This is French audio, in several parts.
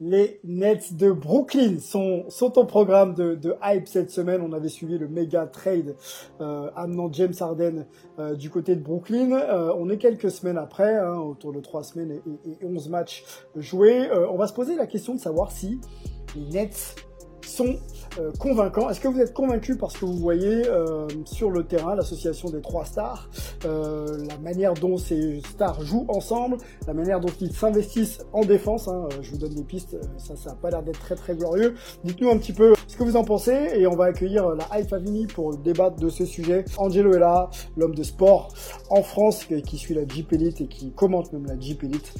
Les Nets de Brooklyn sont, sont au programme de, hype cette semaine. On avait suivi le méga trade euh, amenant James Harden euh, du côté de Brooklyn. Euh, on est quelques semaines après, hein, autour de trois semaines et, et, et 11 matchs joués. On va se poser la question de savoir si les Nets sont euh, convaincants. Est-ce que vous êtes convaincu parce que vous voyez euh, sur le terrain l'association des trois stars, euh, la manière dont ces stars jouent ensemble, la manière dont ils s'investissent en défense hein, Je vous donne des pistes, ça ça a pas l'air d'être très très glorieux. Dites-nous un petit peu ce que vous en pensez et on va accueillir la High Family pour débattre de ce sujet. Angelo est là, l'homme de sport en France qui suit la Jeep Elite et qui commente même la Jeep Elite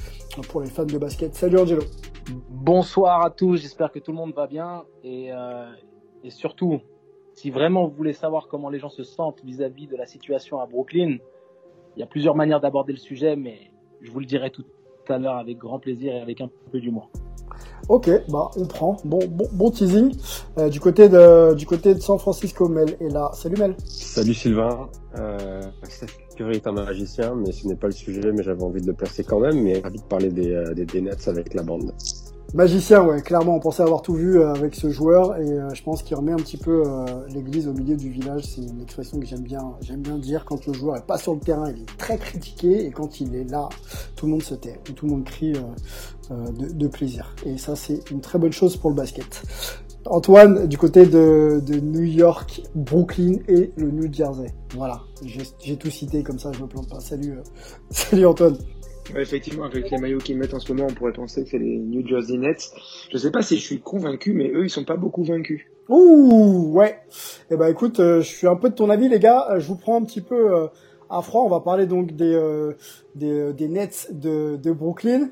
pour les fans de basket. Salut Angelo. Bonsoir à tous, j'espère que tout le monde va bien et, euh, et surtout, si vraiment vous voulez savoir comment les gens se sentent vis-à-vis de la situation à Brooklyn, il y a plusieurs manières d'aborder le sujet, mais je vous le dirai tout à l'heure avec grand plaisir et avec un peu d'humour. Ok, bah on prend. Bon, bon, bon teasing. Euh, du côté de du côté de San Francisco, Mel est là. Salut Mel. Salut Sylvain. Euh, Curry est un magicien, mais ce n'est pas le sujet, mais j'avais envie de le placer quand même, mais ravi de parler des, euh, des, des Nets avec la bande. Magicien, ouais, clairement, on pensait avoir tout vu euh, avec ce joueur et euh, je pense qu'il remet un petit peu euh, l'église au milieu du village. C'est une expression que j'aime bien, j'aime bien dire. Quand le joueur est pas sur le terrain, il est très critiqué et quand il est là, tout le monde se tait, tout le monde crie de, plaisir. Et ça, c'est une très bonne chose pour le basket. Antoine, du côté de, de New York, Brooklyn et le New Jersey. Voilà, j'ai tout cité comme ça, je me plante pas. Salut, salut Antoine. Effectivement, avec les maillots qu'ils mettent en ce moment, on pourrait penser que c'est les New Jersey Nets. Je sais pas si je suis convaincu, mais eux, ils sont pas beaucoup vaincus. Ouh, ouais. Eh ben, écoute, euh, je suis un peu de ton avis, les gars. Euh, je vous prends un petit peu euh, à froid. On va parler donc des des, Nets de Brooklyn.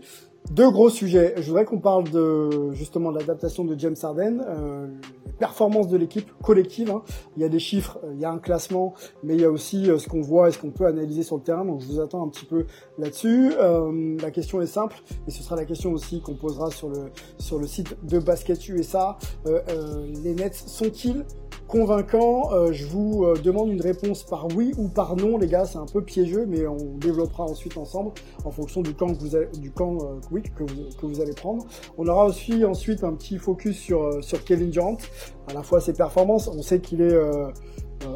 Deux gros sujets. Je voudrais qu'on parle de justement de l'adaptation de James Harden, euh, les performances de l'équipe collective. Hein. Il y a des chiffres, il y a un classement, mais il y a aussi euh, ce qu'on voit et ce qu'on peut analyser sur le terrain. Donc je vous attends un petit peu là-dessus. Euh, la question est simple, et ce sera la question aussi qu'on posera sur le sur le site de Basket USA. Euh, les Nets sont-ils convaincant. Euh, je vous euh, demande une réponse par oui ou par non, les gars. C'est un peu piégeux, mais on développera ensuite ensemble en fonction du camp que vous allez, du camp euh, que vous, que vous allez prendre. On aura aussi ensuite un petit focus sur sur Kevin Durant, à la fois ses performances. On sait qu'il est euh,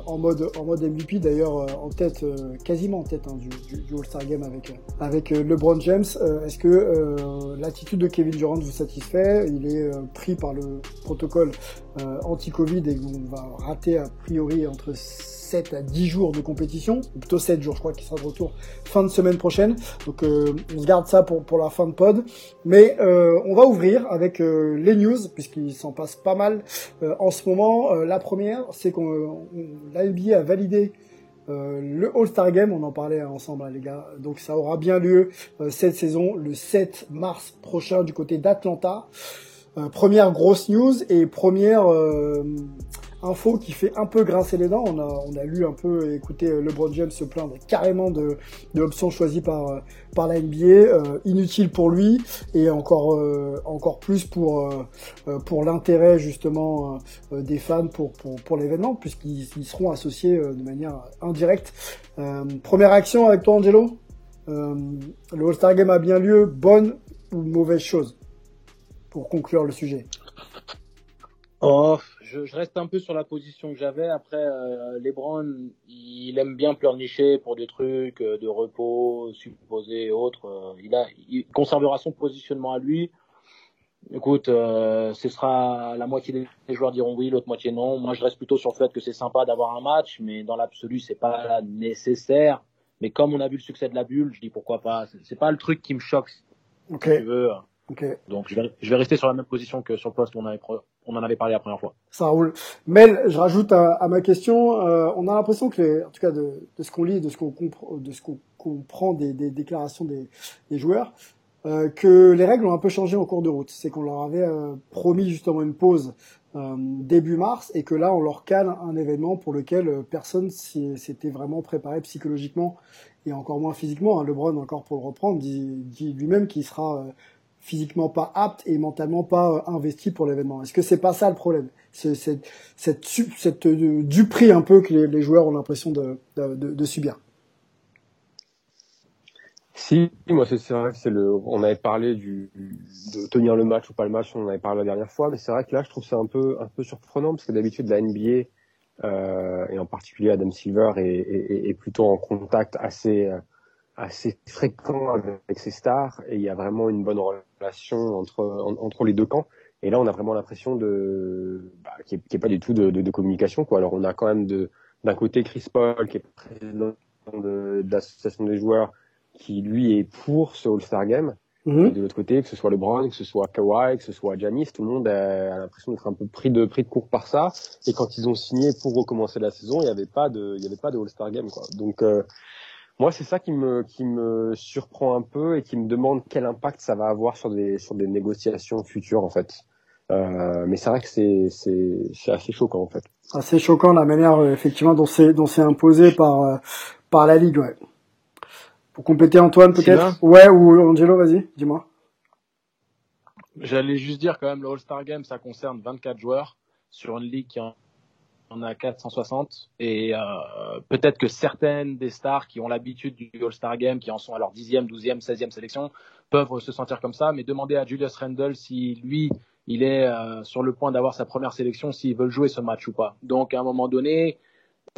en mode en mode MVP d'ailleurs euh, en tête euh, quasiment en tête hein, du, du, du All-Star Game avec avec LeBron James. Est-ce que l'attitude de Kevin Durant vous satisfait? Il est pris par le protocole anti-Covid et on va rater a priori entre 7 à 10 jours de compétition, plutôt 7 jours, je crois qu'il sera de retour fin de semaine prochaine. Donc euh, on se garde ça pour, pour la fin de pod. Mais euh, on va ouvrir avec euh, les news, puisqu'il s'en passe pas mal en ce moment. la première, c'est qu'on la NBA a validé le All-Star Game, on en parlait ensemble hein, les gars, donc ça aura bien lieu cette saison le 7 mars prochain du côté d'Atlanta. première grosse news et première info qui fait un peu grincer les dents. On a, on a lu un peu, écouté euh, LeBron James se plaindre carrément de, de l'option choisie par, euh, par la NBA, euh, inutile pour lui et encore, euh, encore plus pour, pour l'intérêt justement des fans pour, pour, l'événement puisqu'ils seront associés de manière indirecte. première action avec toi Angelo Le All-Star Game a bien lieu, bonne ou mauvaise chose pour conclure le sujet? Oh, je, je, reste un peu sur la position que j'avais. Après, euh, LeBron, il aime bien pleurnicher pour des trucs euh, de repos supposés et autres. Euh, il a, il conservera son positionnement à lui. Écoute, euh, ce sera la moitié des joueurs diront oui, l'autre moitié non. Moi, je reste plutôt sur le fait que c'est sympa d'avoir un match, mais dans l'absolu, c'est pas nécessaire. Mais comme on a vu le succès de la bulle, je dis pourquoi pas. C'est pas le truc qui me choque. Si tu veux. Donc, je vais, je vais rester sur la même position que sur le poste où on, avait, on en avait parlé la première fois. Ça roule. Mel, je rajoute à, ma question. Euh, on a l'impression que, les, en tout cas, de, de ce qu'on lit, de ce qu'on comprend, de ce qu'on comprend des, des déclarations des, des joueurs, euh, que les règles ont un peu changé en cours de route. C'est qu'on leur avait euh, promis justement une pause euh, début mars et que là on leur cale un événement pour lequel euh, personne s'était vraiment préparé psychologiquement et encore moins physiquement. Hein. LeBron, encore pour le reprendre, dit, dit lui-même qu'il sera euh, physiquement pas apte et mentalement pas investi pour l'événement. Est-ce que c'est pas ça le problème? C'est cette, cette, cette, du prix un peu que les, les joueurs ont l'impression de, de, de, subir. Si, moi c'est vrai que c'est le. On avait parlé du de tenir le match ou pas le match, on en avait parlé la dernière fois, mais c'est vrai que là je trouve ça un peu un peu surprenant parce que d'habitude la NBA euh, et en particulier Adam Silver est, est, est, plutôt en contact assez assez fréquent avec ses stars et il y a vraiment une bonne relation entre entre les deux camps. Et là on a vraiment l'impression de bah, qu'il n'y ait, pas du tout de, de, de, communication quoi. Alors on a quand même de d'un côté Chris Paul qui est président de, de l'association des joueurs qui lui est pour ce All-Star Game. Mhm. Et de l'autre côté, que ce soit LeBron, que ce soit Kawhi, que ce soit Giannis, tout le monde a, a l'impression d'être un peu pris de pris de court par ça. Et quand ils ont signé pour recommencer la saison, il n'y avait pas de il y avait pas de All-Star Game quoi. Donc euh, moi c'est ça qui me qui me surprend un peu et qui me demande quel impact ça va avoir sur des sur des négociations futures en fait. Euh, mais c'est vrai que c'est c'est c'est assez choquant en fait. Assez choquant la manière euh, effectivement dont c'est dont c'est imposé par euh, par la ligue ouais. Pour compléter Antoine peut-être? Ouais, ou Angelo, vas-y, dis-moi. J'allais juste dire quand même, le All-Star Game, ça concerne 24 joueurs sur une ligue qui en a 460. Et euh, peut-être que certaines des stars qui ont l'habitude du All-Star Game, qui en sont à leur 10e, 12e, 16e sélection, peuvent se sentir comme ça. Mais demander à Julius Randle si lui, il est euh, sur le point d'avoir sa première sélection, s'il veut jouer ce match ou pas. Donc à un moment donné,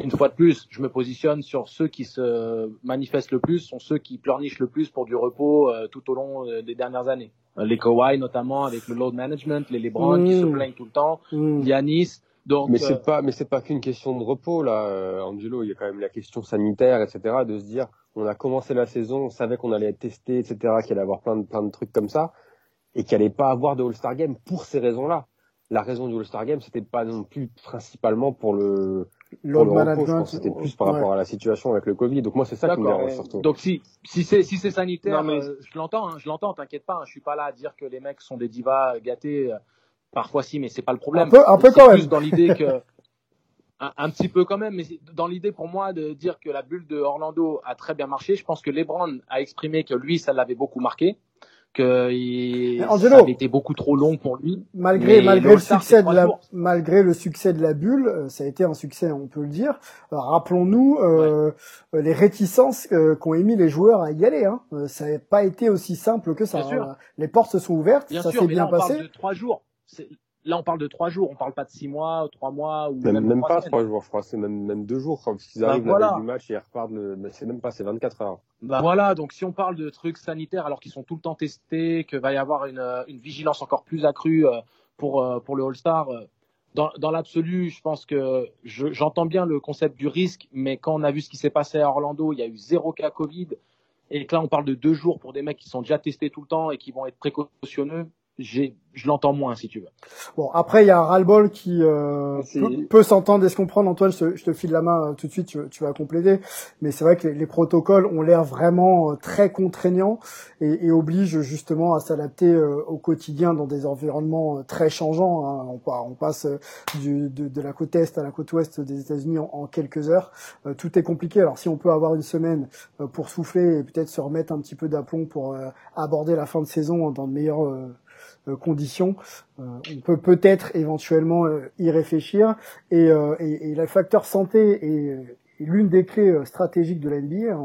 une fois de plus, je me positionne sur ceux qui se manifestent le plus, sont ceux qui pleurnichent le plus pour du repos euh, tout au long euh, des dernières années. Les Kawhi notamment avec le load management, les LeBron mmh. qui se plaignent tout le temps, mmh. Giannis. Donc, mais c'est euh... pas, mais c'est pas qu'une question de repos là, euh, Angelo. Il y a quand même la question sanitaire, etc. De se dire, on a commencé la saison, on savait qu'on allait être testé, etc. Qu'il allait avoir plein de plein de trucs comme ça, et qu'il allait pas avoir de All-Star Game pour ces raisons-là. La raison du All-Star Game, c'était pas non plus principalement pour le load management. C'était plus par rapport ouais. à la situation avec le Covid. Donc moi c'est ça qui me dérange surtout. Donc si si c'est si c'est sanitaire, non, mais... euh, je l'entends, hein, je l'entends, t'inquiète pas. Hein, je suis pas là à dire que les mecs sont des divas gâtés. Euh, parfois si, mais c'est pas le problème. Un peu, un peu quand même. dans l'idée que un, un, petit peu quand même, mais dans l'idée pour moi de dire que la bulle de Orlando a très bien marché. Je pense que LeBron a exprimé que lui ça l'avait beaucoup marqué que il, Angelo, ça avait été beaucoup trop long pour lui. Malgré malgré le succès de la jours. malgré le succès de la bulle, ça a été un succès, on peut le dire. Rappelons-nous euh, ouais. les réticences euh, qu'ont émis les joueurs à y aller. Hein. Ça n'a pas été aussi simple que ça. Bien sûr. Les portes se sont ouvertes, bien ça s'est bien là, passé. Parle de trois jours. Là, on parle de trois jours, on parle pas de six mois, trois mois ou même, même, même pas semaines. trois jours, je crois, c'est même, même deux jours quand ils arrivent bah, voilà. la veille du match et ils repartent, c'est même pas, c'est 24 heures. Bah voilà, donc si on parle de trucs sanitaires alors qu'ils sont tout le temps testés, que va y avoir une, une vigilance encore plus accrue pour pour le All-Star, dans, dans l'absolu, je pense que j'entends je, bien le concept du risque, mais quand on a vu ce qui s'est passé à Orlando, il y a eu zéro cas Covid, et que là on parle de deux jours pour des mecs qui sont déjà testés tout le temps et qui vont être précautionneux, je l'entends moins si tu veux. Bon après il y a un ras-le-bol qui euh, peut, peut s'entendre. Et se comprendre Antoine? Je, je, te file la main euh, tout de suite. Tu, tu vas compléter. Mais c'est vrai que les, les protocoles ont l'air vraiment euh, très contraignants et, et obligent justement à s'adapter euh, au quotidien dans des environnements très changeants hein. on, on, passe du, de, de, la côte est à la côte ouest des États-Unis en, en, quelques heures. Tout est compliqué. Alors si on peut avoir une semaine pour souffler et peut-être se remettre un petit peu d'aplomb pour aborder la fin de saison dans de meilleures conditions, euh, on peut peut-être éventuellement euh, y réfléchir. Et, et, et, le facteur santé est, est l'une des clés stratégiques de la NBA.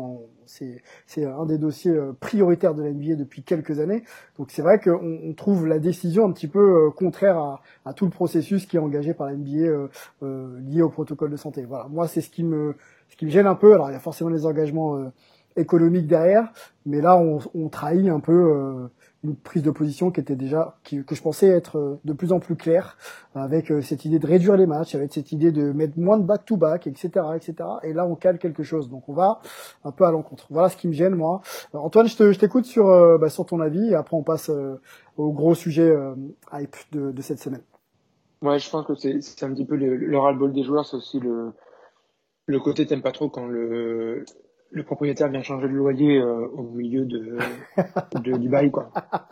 C'est un des dossiers prioritaires de la NBA depuis quelques années. Donc c'est vrai qu'on on trouve la décision un petit peu contraire à, à, tout le processus qui est engagé par la NBA euh, euh, lié au protocole de santé. Voilà, moi c'est ce qui me ce qui me gêne un peu. Alors il y a forcément les engagements économique derrière. Mais là, on, on trahit un peu euh, une prise de position qui était déjà que je pensais être euh, de plus en plus claire, avec euh, cette idée de réduire les matchs, avec cette idée de mettre moins de back-to-back, etc., etc. Et là, on cale quelque chose. Donc, on va un peu à l'encontre. Voilà ce qui me gêne, moi. Antoine, je t'écoute sur bah, sur ton avis, et après, on passe au gros sujet hype de, de cette semaine. Ouais, je pense que c'est un petit peu le, le ras-le-bol des joueurs, c'est aussi le le côté t'aimes pas trop quand le le propriétaire vient changer le loyer euh, au milieu de, de du bail quoi.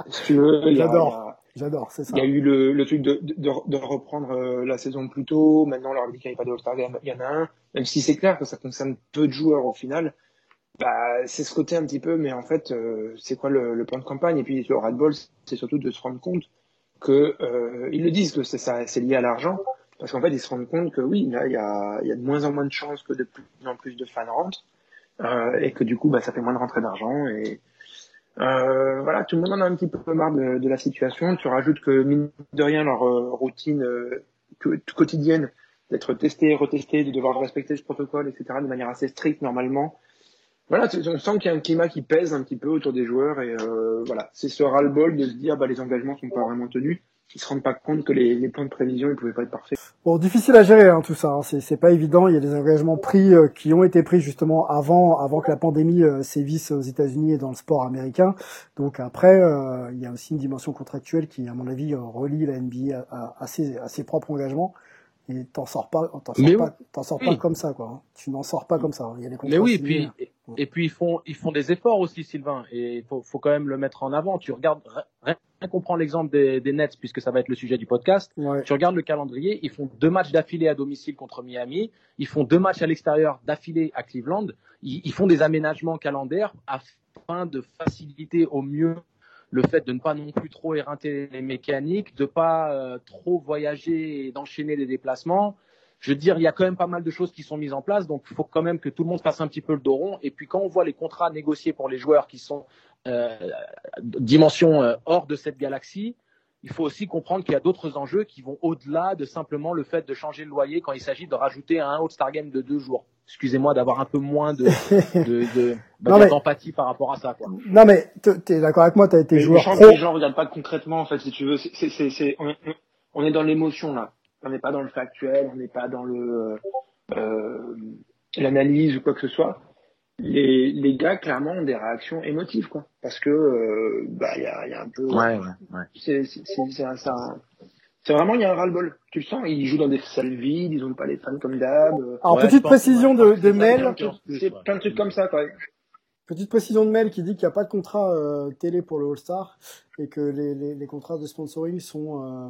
Si tu veux, j'adore. J'adore, c'est ça. Il y a eu le, le truc de, de, de reprendre euh, la saison plus tôt. Maintenant, leur dit qu'il n'y a pas de All-Star Game. Il y en a un. Même si c'est clair que ça concerne peu de joueurs au final, bah, c'est ce côté un petit peu, mais en fait, euh, c'est quoi le, le, plan de campagne? Et puis, le Red Bull, c'est surtout de se rendre compte que, euh, ils le disent que c'est ça, c'est lié à l'argent. Parce qu'en fait, ils se rendent compte que oui, là, il y a, il y a de moins en moins de chances que de plus en plus de fans rentrent. Euh, et que du coup, bah, ça fait moins de rentrée d'argent. Et euh, voilà, tout le monde en a un petit peu marre de, la situation. Tu rajoutes que, mine de rien, leur euh, routine euh, quotidienne d'être testé, retesté, de devoir respecter ce protocole, etc., de manière assez stricte normalement. Voilà, on sent qu'il y a un climat qui pèse un petit peu autour des joueurs et voilà, c'est ce ras-le-bol de se dire bah les engagements sont pas vraiment tenus ils se rendent pas compte que les, les plans de prévision ils pouvaient pas être parfaits. Bon, difficile à gérer hein, tout ça. Hein. C'est, c'est pas évident. Il y a des engagements pris euh, qui ont été pris justement avant, avant que la pandémie euh, sévisse aux États-Unis et dans le sport américain. Donc après, euh, il y a aussi une dimension contractuelle qui, à mon avis, relie la NBA à, à, ses, à ses propres engagements. Et t'en sors pas, t'en sors pas, t'en sors pas comme ça, quoi. Tu n'en sors pas comme ça. Il y a des Mais oui, puis, et, puis ils font, ils font des efforts aussi, Sylvain. Et il faut, faut quand même le mettre en avant. Tu regardes, rien qu'on prend l'exemple des, des Nets, puisque ça va être le sujet du podcast. Tu regardes le calendrier, ils font deux matchs d'affilée à domicile contre Miami. Ils font deux matchs à l'extérieur d'affilée à Cleveland. Ils, ils font des aménagements calendaires afin de faciliter au mieux le fait de ne pas non plus trop éreinter les mécaniques, de pas euh, trop voyager et d'enchaîner les déplacements. Je veux dire, il y a quand même pas mal de choses qui sont mises en place, donc il faut quand même que tout le monde fasse un petit peu le dos rond. Et puis quand on voit les contrats négociés pour les joueurs qui sont euh, dimension euh, hors de cette galaxie, il faut aussi comprendre qu'il y a d'autres enjeux qui vont au-delà de simplement le fait de changer le loyer quand il s'agit de rajouter un All-Star Game de deux jours excusez-moi d'avoir un peu moins de, de, de bah, d'empathie par rapport à ça quoi. Non mais t'es d'accord avec moi, t'as été joueur pro. Les gens regardent pas concrètement en fait si tu veux, c'est c'est c'est on, on est dans l'émotion là. On n'est pas dans le factuel, on n'est pas dans le euh, l'analyse ou quoi que ce soit. Les les gars clairement ont des réactions émotives quoi parce que euh, bah il y a il y a un peu ouais ouais, ouais. c'est c'est c'est un, un c'est vraiment, il y a un ras-le-bol. Tu le sens, ils jouent dans des salles vides, ils ont pas les fans comme d'hab. Alors, petite précision de, de mail. C'est plein de trucs comme ça, quand même. Petite précision de mail qui dit qu'il n'y a pas de contrat euh, télé pour le All-Star et que les, les, les, contrats de sponsoring sont euh,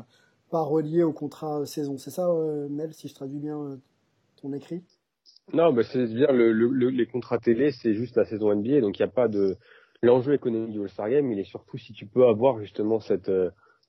pas reliés au contrat saison. C'est ça, euh, Mel, si je traduis bien euh, ton écrit? Non, bah, c'est dire le, le, les contrats télé, c'est juste la saison NBA, donc il n'y a pas de l'enjeu économique du All-Star Game. Il est surtout si tu peux avoir justement cette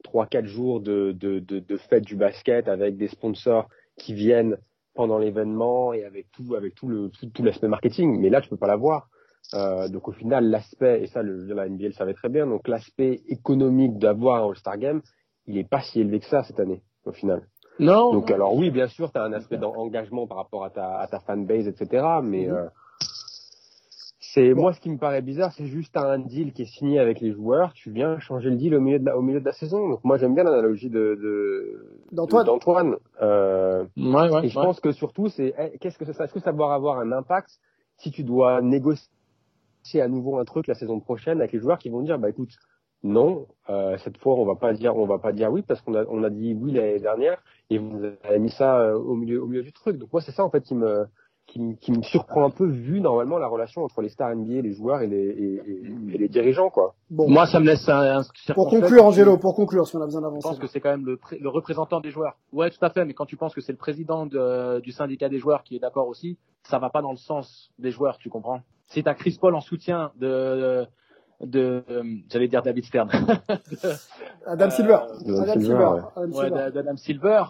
trois quatre jours de, de, de, de fête du basket avec des sponsors qui viennent pendant l'événement et avec tout avec tout le tout, tout l'aspect marketing mais là tu peux pas l'avoir euh, donc au final l'aspect et ça le la NBA le savait très bien donc l'aspect économique d'avoir un All-Star Game il est pas si élevé que ça cette année au final non donc alors oui bien sûr tu as un aspect d'engagement par rapport à ta à ta fanbase etc mais mm-hmm. euh, c'est moi ce qui me paraît bizarre, c'est juste un deal qui est signé avec les joueurs. Tu viens changer le deal au milieu de la, au milieu de la saison. Donc moi j'aime bien l'analogie de d'Antoine. Euh, ouais, ouais, et je pense que surtout c'est eh, qu'est-ce que ça est-ce que ça va avoir un impact si tu dois négocier à nouveau un truc la saison prochaine avec les joueurs qui vont dire bah écoute non euh, cette fois on va pas dire on va pas dire oui parce qu'on a on a dit oui l'année dernière et vous avez mis ça euh, au milieu au milieu du truc. Donc moi c'est ça en fait qui me qui, qui, me surprend un peu vu normalement la relation entre les stars NBA, les joueurs et les, et, et les dirigeants quoi. Bon, moi ça me laisse un, un pour conclure Angelo, pour conclure si on a besoin d'avancer. Je pense que c'est quand même le, le, représentant des joueurs. Ouais, tout à fait, mais quand tu penses que c'est le président de, du syndicat des joueurs qui est d'accord aussi, ça va pas dans le sens des joueurs, tu comprends? Si t'as Chris Paul en soutien de de, j'allais dire David Stern. Adam Silver. Euh, Adam Silver. Ouais. Adam Silver.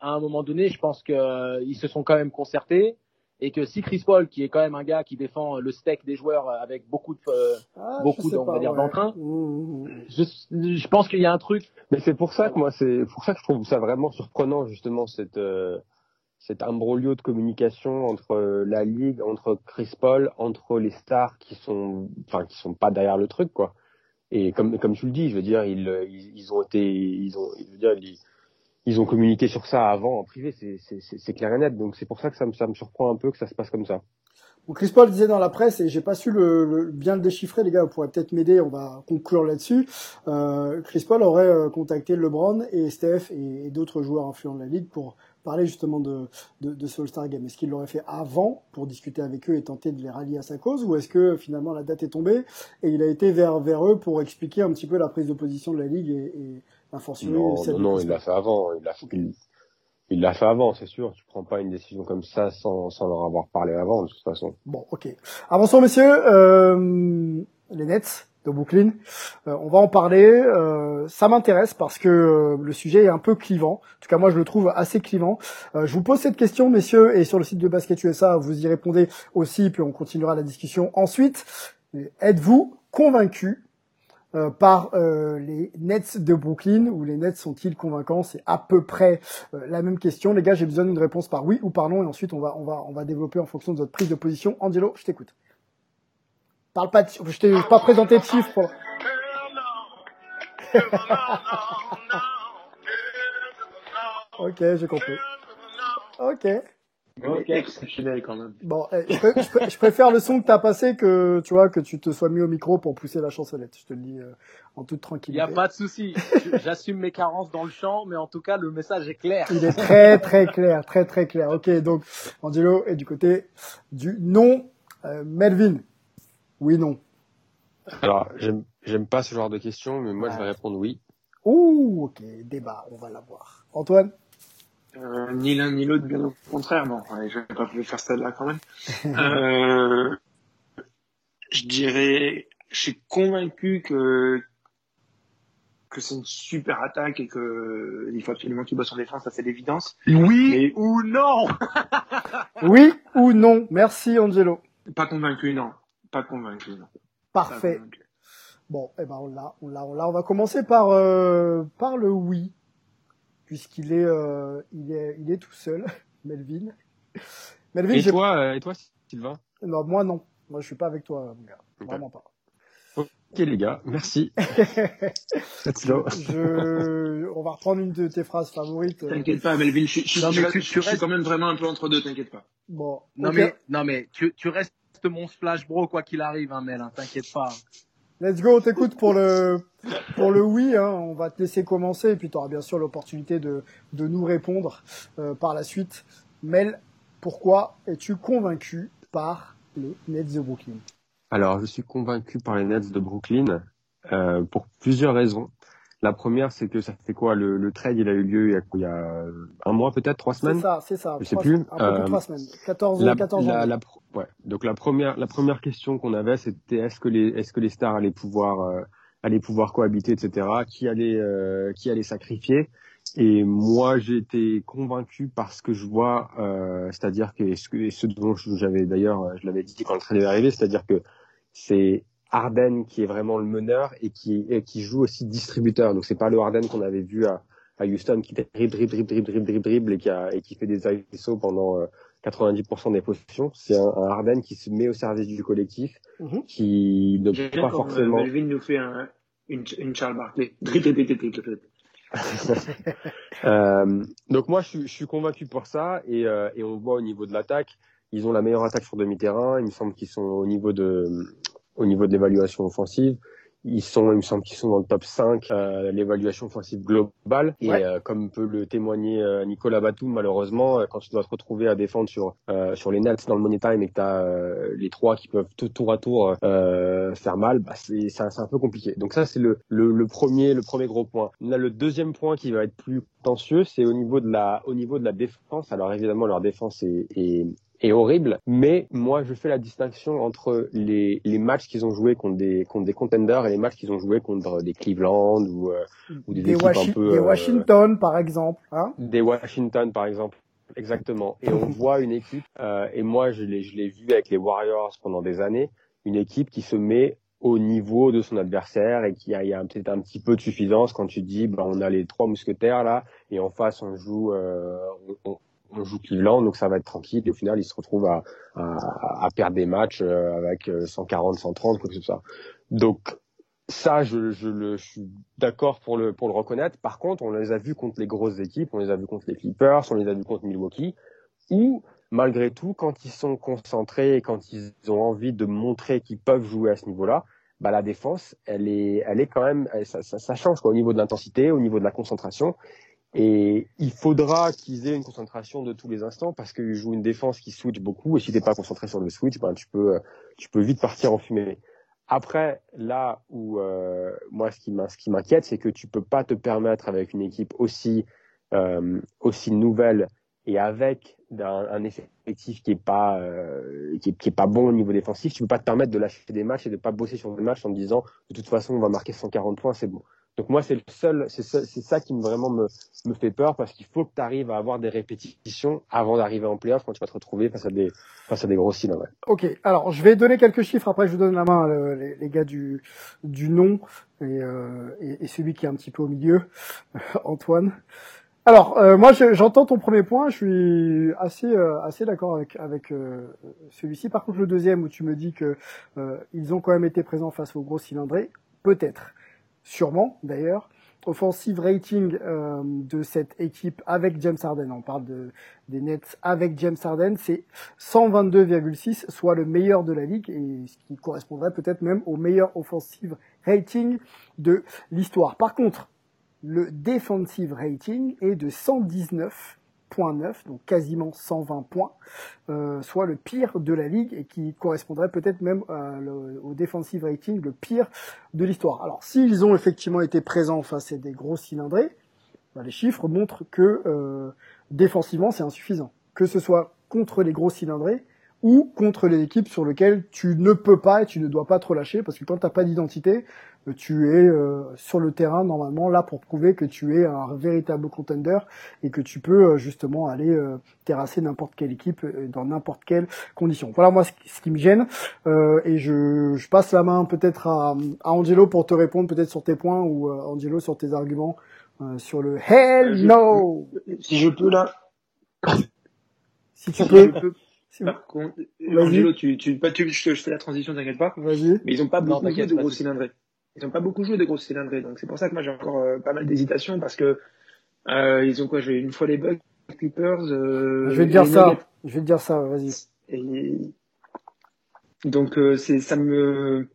À un moment donné, je pense que euh, ils se sont quand même concertés et que si Chris Paul, qui est quand même un gars qui défend le steak des joueurs avec beaucoup de euh, ah, beaucoup on va dire d'entrain, mmh, mmh, mmh. je, je pense qu'il y a un truc. Mais c'est pour ça que moi c'est pour ça que je trouve ça vraiment surprenant justement cette euh, cet imbroglio de communication entre la ligue, entre Chris Paul, entre les stars qui sont, enfin, qui sont pas derrière le truc, quoi. Et comme, comme tu le dis, je veux dire, ils, ils, ont été, ils ont, je veux dire, ils, ils ont communiqué sur ça avant en privé, c'est clair et net. Donc c'est pour ça que ça me, ça me surprend un peu que ça se passe comme ça. Bon, Chris Paul disait dans la presse, et j'ai pas su bien le déchiffrer, les gars, vous pourrez peut-être m'aider, on va conclure là-dessus. Euh, Chris Paul aurait euh, contacté LeBron et Steph et, d'autres joueurs influents de la ligue pour parler justement de, de, de ce All-Star Game. Est-ce qu'il l'aurait fait avant pour discuter avec eux et tenter de les rallier à sa cause, ou est-ce que finalement la date est tombée et il a été vers, vers eux pour expliquer un petit peu la prise de position de la ligue et, et non, non, non, il l'a fait avant. Il l'a fait, il l'a fait avant, c'est sûr. Tu prends pas une décision comme ça sans, sans leur avoir parlé avant, de toute façon. Bon, ok. Avançons, messieurs. Euh, les Nets de Brooklyn. Euh, on va en parler. Euh, ça m'intéresse parce que euh, le sujet est un peu clivant. En tout cas, moi, je le trouve assez clivant. je vous pose cette question, messieurs, et sur le site de Basket USA, vous y répondez aussi, puis on continuera la discussion ensuite. Êtes-vous convaincu euh, par euh, les Nets de Brooklyn ou les Nets sont-ils convaincants? C'est à peu près euh, la même question. Les gars, j'ai besoin d'une réponse par oui ou par non et ensuite on va on va on va développer en fonction de votre prise de position. Angelo, je t'écoute. Parle pas de, je t'ai pas présenté de chiffres. Pour... ok, j'ai compris. Ok. Ok, exceptionnel quand même. Bon, eh, je, préfère le son que t'as passé que tu vois que tu te sois mis au micro pour pousser la chansonnette. Je te le dis euh, en toute tranquillité. Il y a pas de souci. J'assume mes carences dans le chant, mais en tout cas le message est clair. Il est très très clair, très très clair. Ok, donc Angelo est du côté du non. Euh, Melvin, oui non. Alors j'aime pas ce genre de questions, mais moi je vais répondre oui. Ouh, ok, débat, on va l'avoir. Antoine? Euh, ni l'un ni l'autre, bien au contraire. Bon, je vais pas plus faire ça là quand même. euh, je dirais, je suis convaincu que que c'est une super attaque et que il faut absolument qu'il bosse en défense, ça c'est l'évidence. Oui ou non Oui ou non Merci Angelo. Pas convaincu, non. Pas convaincu, non. Parfait. Bon, eh ben on l'a, on l'a, on l'a. On va commencer par euh, par le oui puisqu'il est, euh, il est, il est tout seul, Melvin. Melvin et toi, euh, et toi, Sylvain? Non, moi non. Moi, je suis pas avec toi, mon gars. Vraiment pas. Ok les gars, merci. je... On va reprendre une de tes phrases favorites. T'inquiète pas, Melvin, je, je, non, je, tu, restes... quand même vraiment un peu entre deux, t'inquiète pas. Bon. Non mais, non mais, tu, tu restes mon splash bro quoi qu'il arrive, hein, Mel, hein, t'inquiète pas. Let's go, t'écoute pour le pour le oui. Hein, on va te laisser commencer et puis tu auras bien sûr l'opportunité de de nous répondre euh, par la suite. Mel, pourquoi es-tu convaincu par les Nets de Brooklyn? Alors, je suis convaincu par les Nets de Brooklyn euh, pour plusieurs raisons. La première, c'est que ça fait quoi le, le, trade, il a eu lieu il y a, il y a un mois peut-être, trois semaines. C'est ça, c'est ça. Je sais plus. Un peu euh, trois semaines. 14, la, 14 la, la, ouais. Donc la première, la première question qu'on avait, c'était est-ce que les, est-ce que les stars allaient pouvoir, euh, allaient pouvoir cohabiter, etc. Qui allait, euh, qui allait sacrifier Et moi, j'ai été convaincu par ce que je vois, euh, c'est-à-dire que ce, que, ce dont j'avais d'ailleurs, je l'avais dit quand le trade est arrivé, c'est-à-dire que c'est Harden qui est vraiment le meneur et qui, qui joue aussi distributeur. Donc c'est pas le Harden qu'on avait vu à, à Houston qui dribble, dribble, dribble, dribble, dribble, dribble et qui, a, et qui fait des ISO pendant 90% euh, des positions. C'est un, un, Harden qui se met au service du collectif, mm-hmm. qui ne peut pas forcément. Euh, Melvin nous fait un, une, une Charles Barkley. Dribble, dribble, dribble, dribble. euh, donc moi je suis, je suis convaincu pour ça et, euh, et on voit au niveau de l'attaque, ils ont la meilleure attaque sur demi-terrain. Il me semble qu'ils sont au niveau de au niveau de l'évaluation offensive. Ils sont, il me semble qu'ils sont dans le top 5 euh, l'évaluation offensive globale. Et euh, comme peut le témoigner euh, Nicolas Batum, malheureusement, euh, quand tu dois te retrouver à défendre sur sur les Nets dans le money time et que tu as les trois qui peuvent tout tour à tour faire mal, bah c'est c'est un peu compliqué. Donc ça c'est le, le, le premier le premier gros point. Là le deuxième point qui va être plus tensieux, c'est au niveau de la au niveau de la défense. Alors évidemment leur défense est, est est horrible. Mais moi, je fais la distinction entre les, les matchs qu'ils ont joués contre des, contre des contenders et les matchs qu'ils ont joués contre des Cleveland ou, euh, ou des, équipes un peu... Des euh, Washington, par exemple. Hein des Washington, par exemple. Exactement. Et on voit une équipe, euh, et moi je l'ai, je l'ai vu avec les Warriors pendant des années, une équipe qui se met au niveau de son adversaire et qui a, y a peut-être un petit peu de suffisance quand tu dis bah, on a les trois mousquetaires là et en face on joue euh, on, on joue Cleveland, donc ça va être tranquille. Et au final, ils se retrouvent à, perdre des matchs euh, avec 140, 130, quoi que ce soit. Donc ça, je, suis d'accord pour le, reconnaître. Par contre, on les a vus contre les grosses équipes, on les a vus contre les Clippers, on les a vus contre Milwaukee, où malgré tout, quand ils sont concentrés et quand ils ont envie de montrer qu'ils peuvent jouer à ce niveau-là, bah la défense, elle est, elle est quand même, ça, ça, ça change quoi, au niveau de l'intensité, au niveau de la concentration. Et il faudra qu'ils aient une concentration de tous les instants parce qu'ils jouent une défense qui switch beaucoup. Et si t'es pas concentré sur le switch, ben tu peux, tu peux vite partir en fumée. Après, là où euh, moi ce qui m'inquiète, c'est que tu peux pas te permettre avec une équipe aussi euh, aussi nouvelle et avec un, un effectif qui est pas euh, qui, est, pas bon au niveau défensif, tu peux pas te permettre de lâcher des matchs et de pas bosser sur des matchs en te disant de toute façon on va marquer 140 points, c'est bon. Donc moi, c'est le seul, c'est ça qui me, vraiment me, me fait peur parce qu'il faut que tu arrives à avoir des répétitions avant d'arriver en playoff quand tu vas te retrouver face à des, face à des gros cylindres. Ok, alors je vais donner quelques chiffres. Après, je vous donne la main les, les, gars du, du nom et, euh, et, et, celui qui est un petit peu au milieu, Antoine. Alors, euh, moi, j'entends ton premier point. Je suis assez, euh, assez d'accord avec, avec euh, celui-ci. Par contre, le deuxième où tu me dis que euh, ils ont quand même été présents face aux gros cylindrés, peut-être sûrement d'ailleurs. Offensive rating euh, de cette équipe avec James Harden, on parle de, des Nets avec James Harden, c'est 122,6, soit le meilleur de la ligue et ce qui correspondrait peut-être même au meilleur offensive rating de l'histoire. Par contre, le defensive rating est de 119 donc quasiment 120 points, euh, soit le pire de la ligue et qui correspondrait peut-être même euh, au defensive rating le pire de l'histoire. Alors s'ils ont effectivement été présents face à des gros cylindrés, bah, les chiffres montrent que euh, défensivement c'est insuffisant, que ce soit contre les gros cylindrés ou contre les équipes sur lesquelles tu ne peux pas et tu ne dois pas te relâcher parce que quand tu n'as pas d'identité, tu es euh, sur le terrain normalement là pour prouver que tu es un véritable contender et que tu peux euh, justement aller terrasser n'importe quelle équipe dans n'importe quelle condition. Voilà moi ce qui, me gêne et je, je, passe la main peut-être à, à, Angelo pour te répondre peut-être sur tes points ou Angelo sur tes arguments sur le hell no. Si je peux là. Si tu peux. Par contre, Angelo, tu, tu, pas, tu, je, je fais la transition, t'inquiète pas. Vas-y. Mais ils ont pas beaucoup joué de gros cylindrés. Ils ont pas beaucoup joué de gros cylindrés. Donc c'est pour ça que moi j'ai encore euh, pas mal d'hésitation parce que euh, ils ont quoi joué une fois les Bucks, les Clippers. Euh, je vais te dire ça. Je vais te dire ça. Vas-y. Et... Donc euh, c'est ça me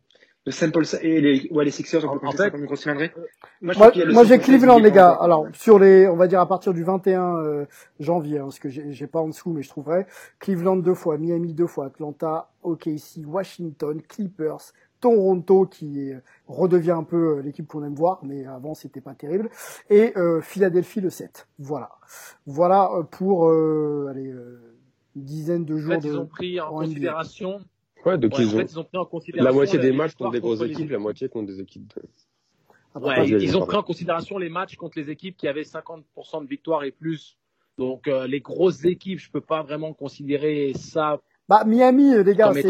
le sample et les ouais les Sixers en, en fait, comme gros cylindrés. Moi, moi j'ai Cleveland les gars. Alors sur les, on va dire à partir du 21 euh, janvier, hein, parce que j'ai pas en dessous, mais je trouverai Cleveland deux fois, Miami deux fois, Atlanta, OKC, Washington, Clippers, Toronto qui redevient un peu euh, l'équipe qu'on aime voir, mais avant c'était pas terrible, et euh, Philadelphie le 7. Voilà, voilà euh, pour euh, allez, euh, une dizaine de jours. En fait, de, ils ont pris en, en considération. Ouais, donc ouais, ils, en ont... fait, ils ont pris en considération la moitié des les matchs contre des grosses contre équipes, la moitié contre des équipes. De... Ouais, ils, ils ont pris en considération les matchs contre les équipes qui avaient 50% de victoire et plus. Donc euh, les grosses équipes, je peux pas vraiment considérer ça. Bah Miami, les gars, c'est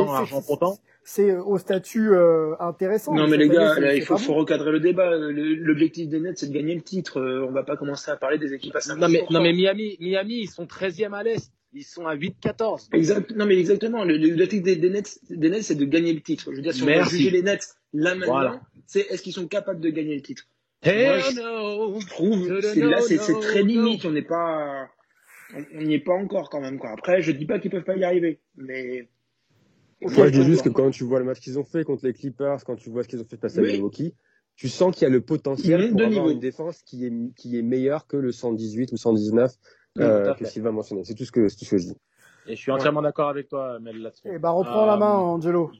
c'est au statut euh, intéressant. Non mais les gars, là, il faut, faut recadrer le débat. L'objectif des Nets, c'est de gagner le titre. Euh, on va pas commencer à parler des équipes à 50%. Non mais, non mais Miami, Miami, ils sont 13e à l'est. Ils sont à 8-14. Exact. Non mais exactement. L'objectif des, des Nets, des Nets, c'est de gagner le titre. Je veux dire, si Merci. on juger les Nets là maintenant, voilà. c'est est-ce qu'ils sont capables de gagner le titre? Hey Moi, je, no. je trouve, c'est là, c'est très limite. On n'est pas, on n'y est pas encore quand même. Quoi. Après, je dis pas qu'ils peuvent pas y arriver, mais moi, je dis juste que quand tu vois le match qu'ils ont fait contre les Clippers, quand tu vois ce qu'ils ont fait passer oui. à Milwaukee, tu sens qu'il y a le potentiel pour avoir niveau. une défense qui est, qui est meilleure que le 118 ou 119 oui, euh, que Sylvain mentionnait. C'est tout ce que, c'est tout ce que je dis. Et je suis entièrement ouais. d'accord avec toi, Mel, là-dessus. Eh ben, reprends euh... la main, Angelo.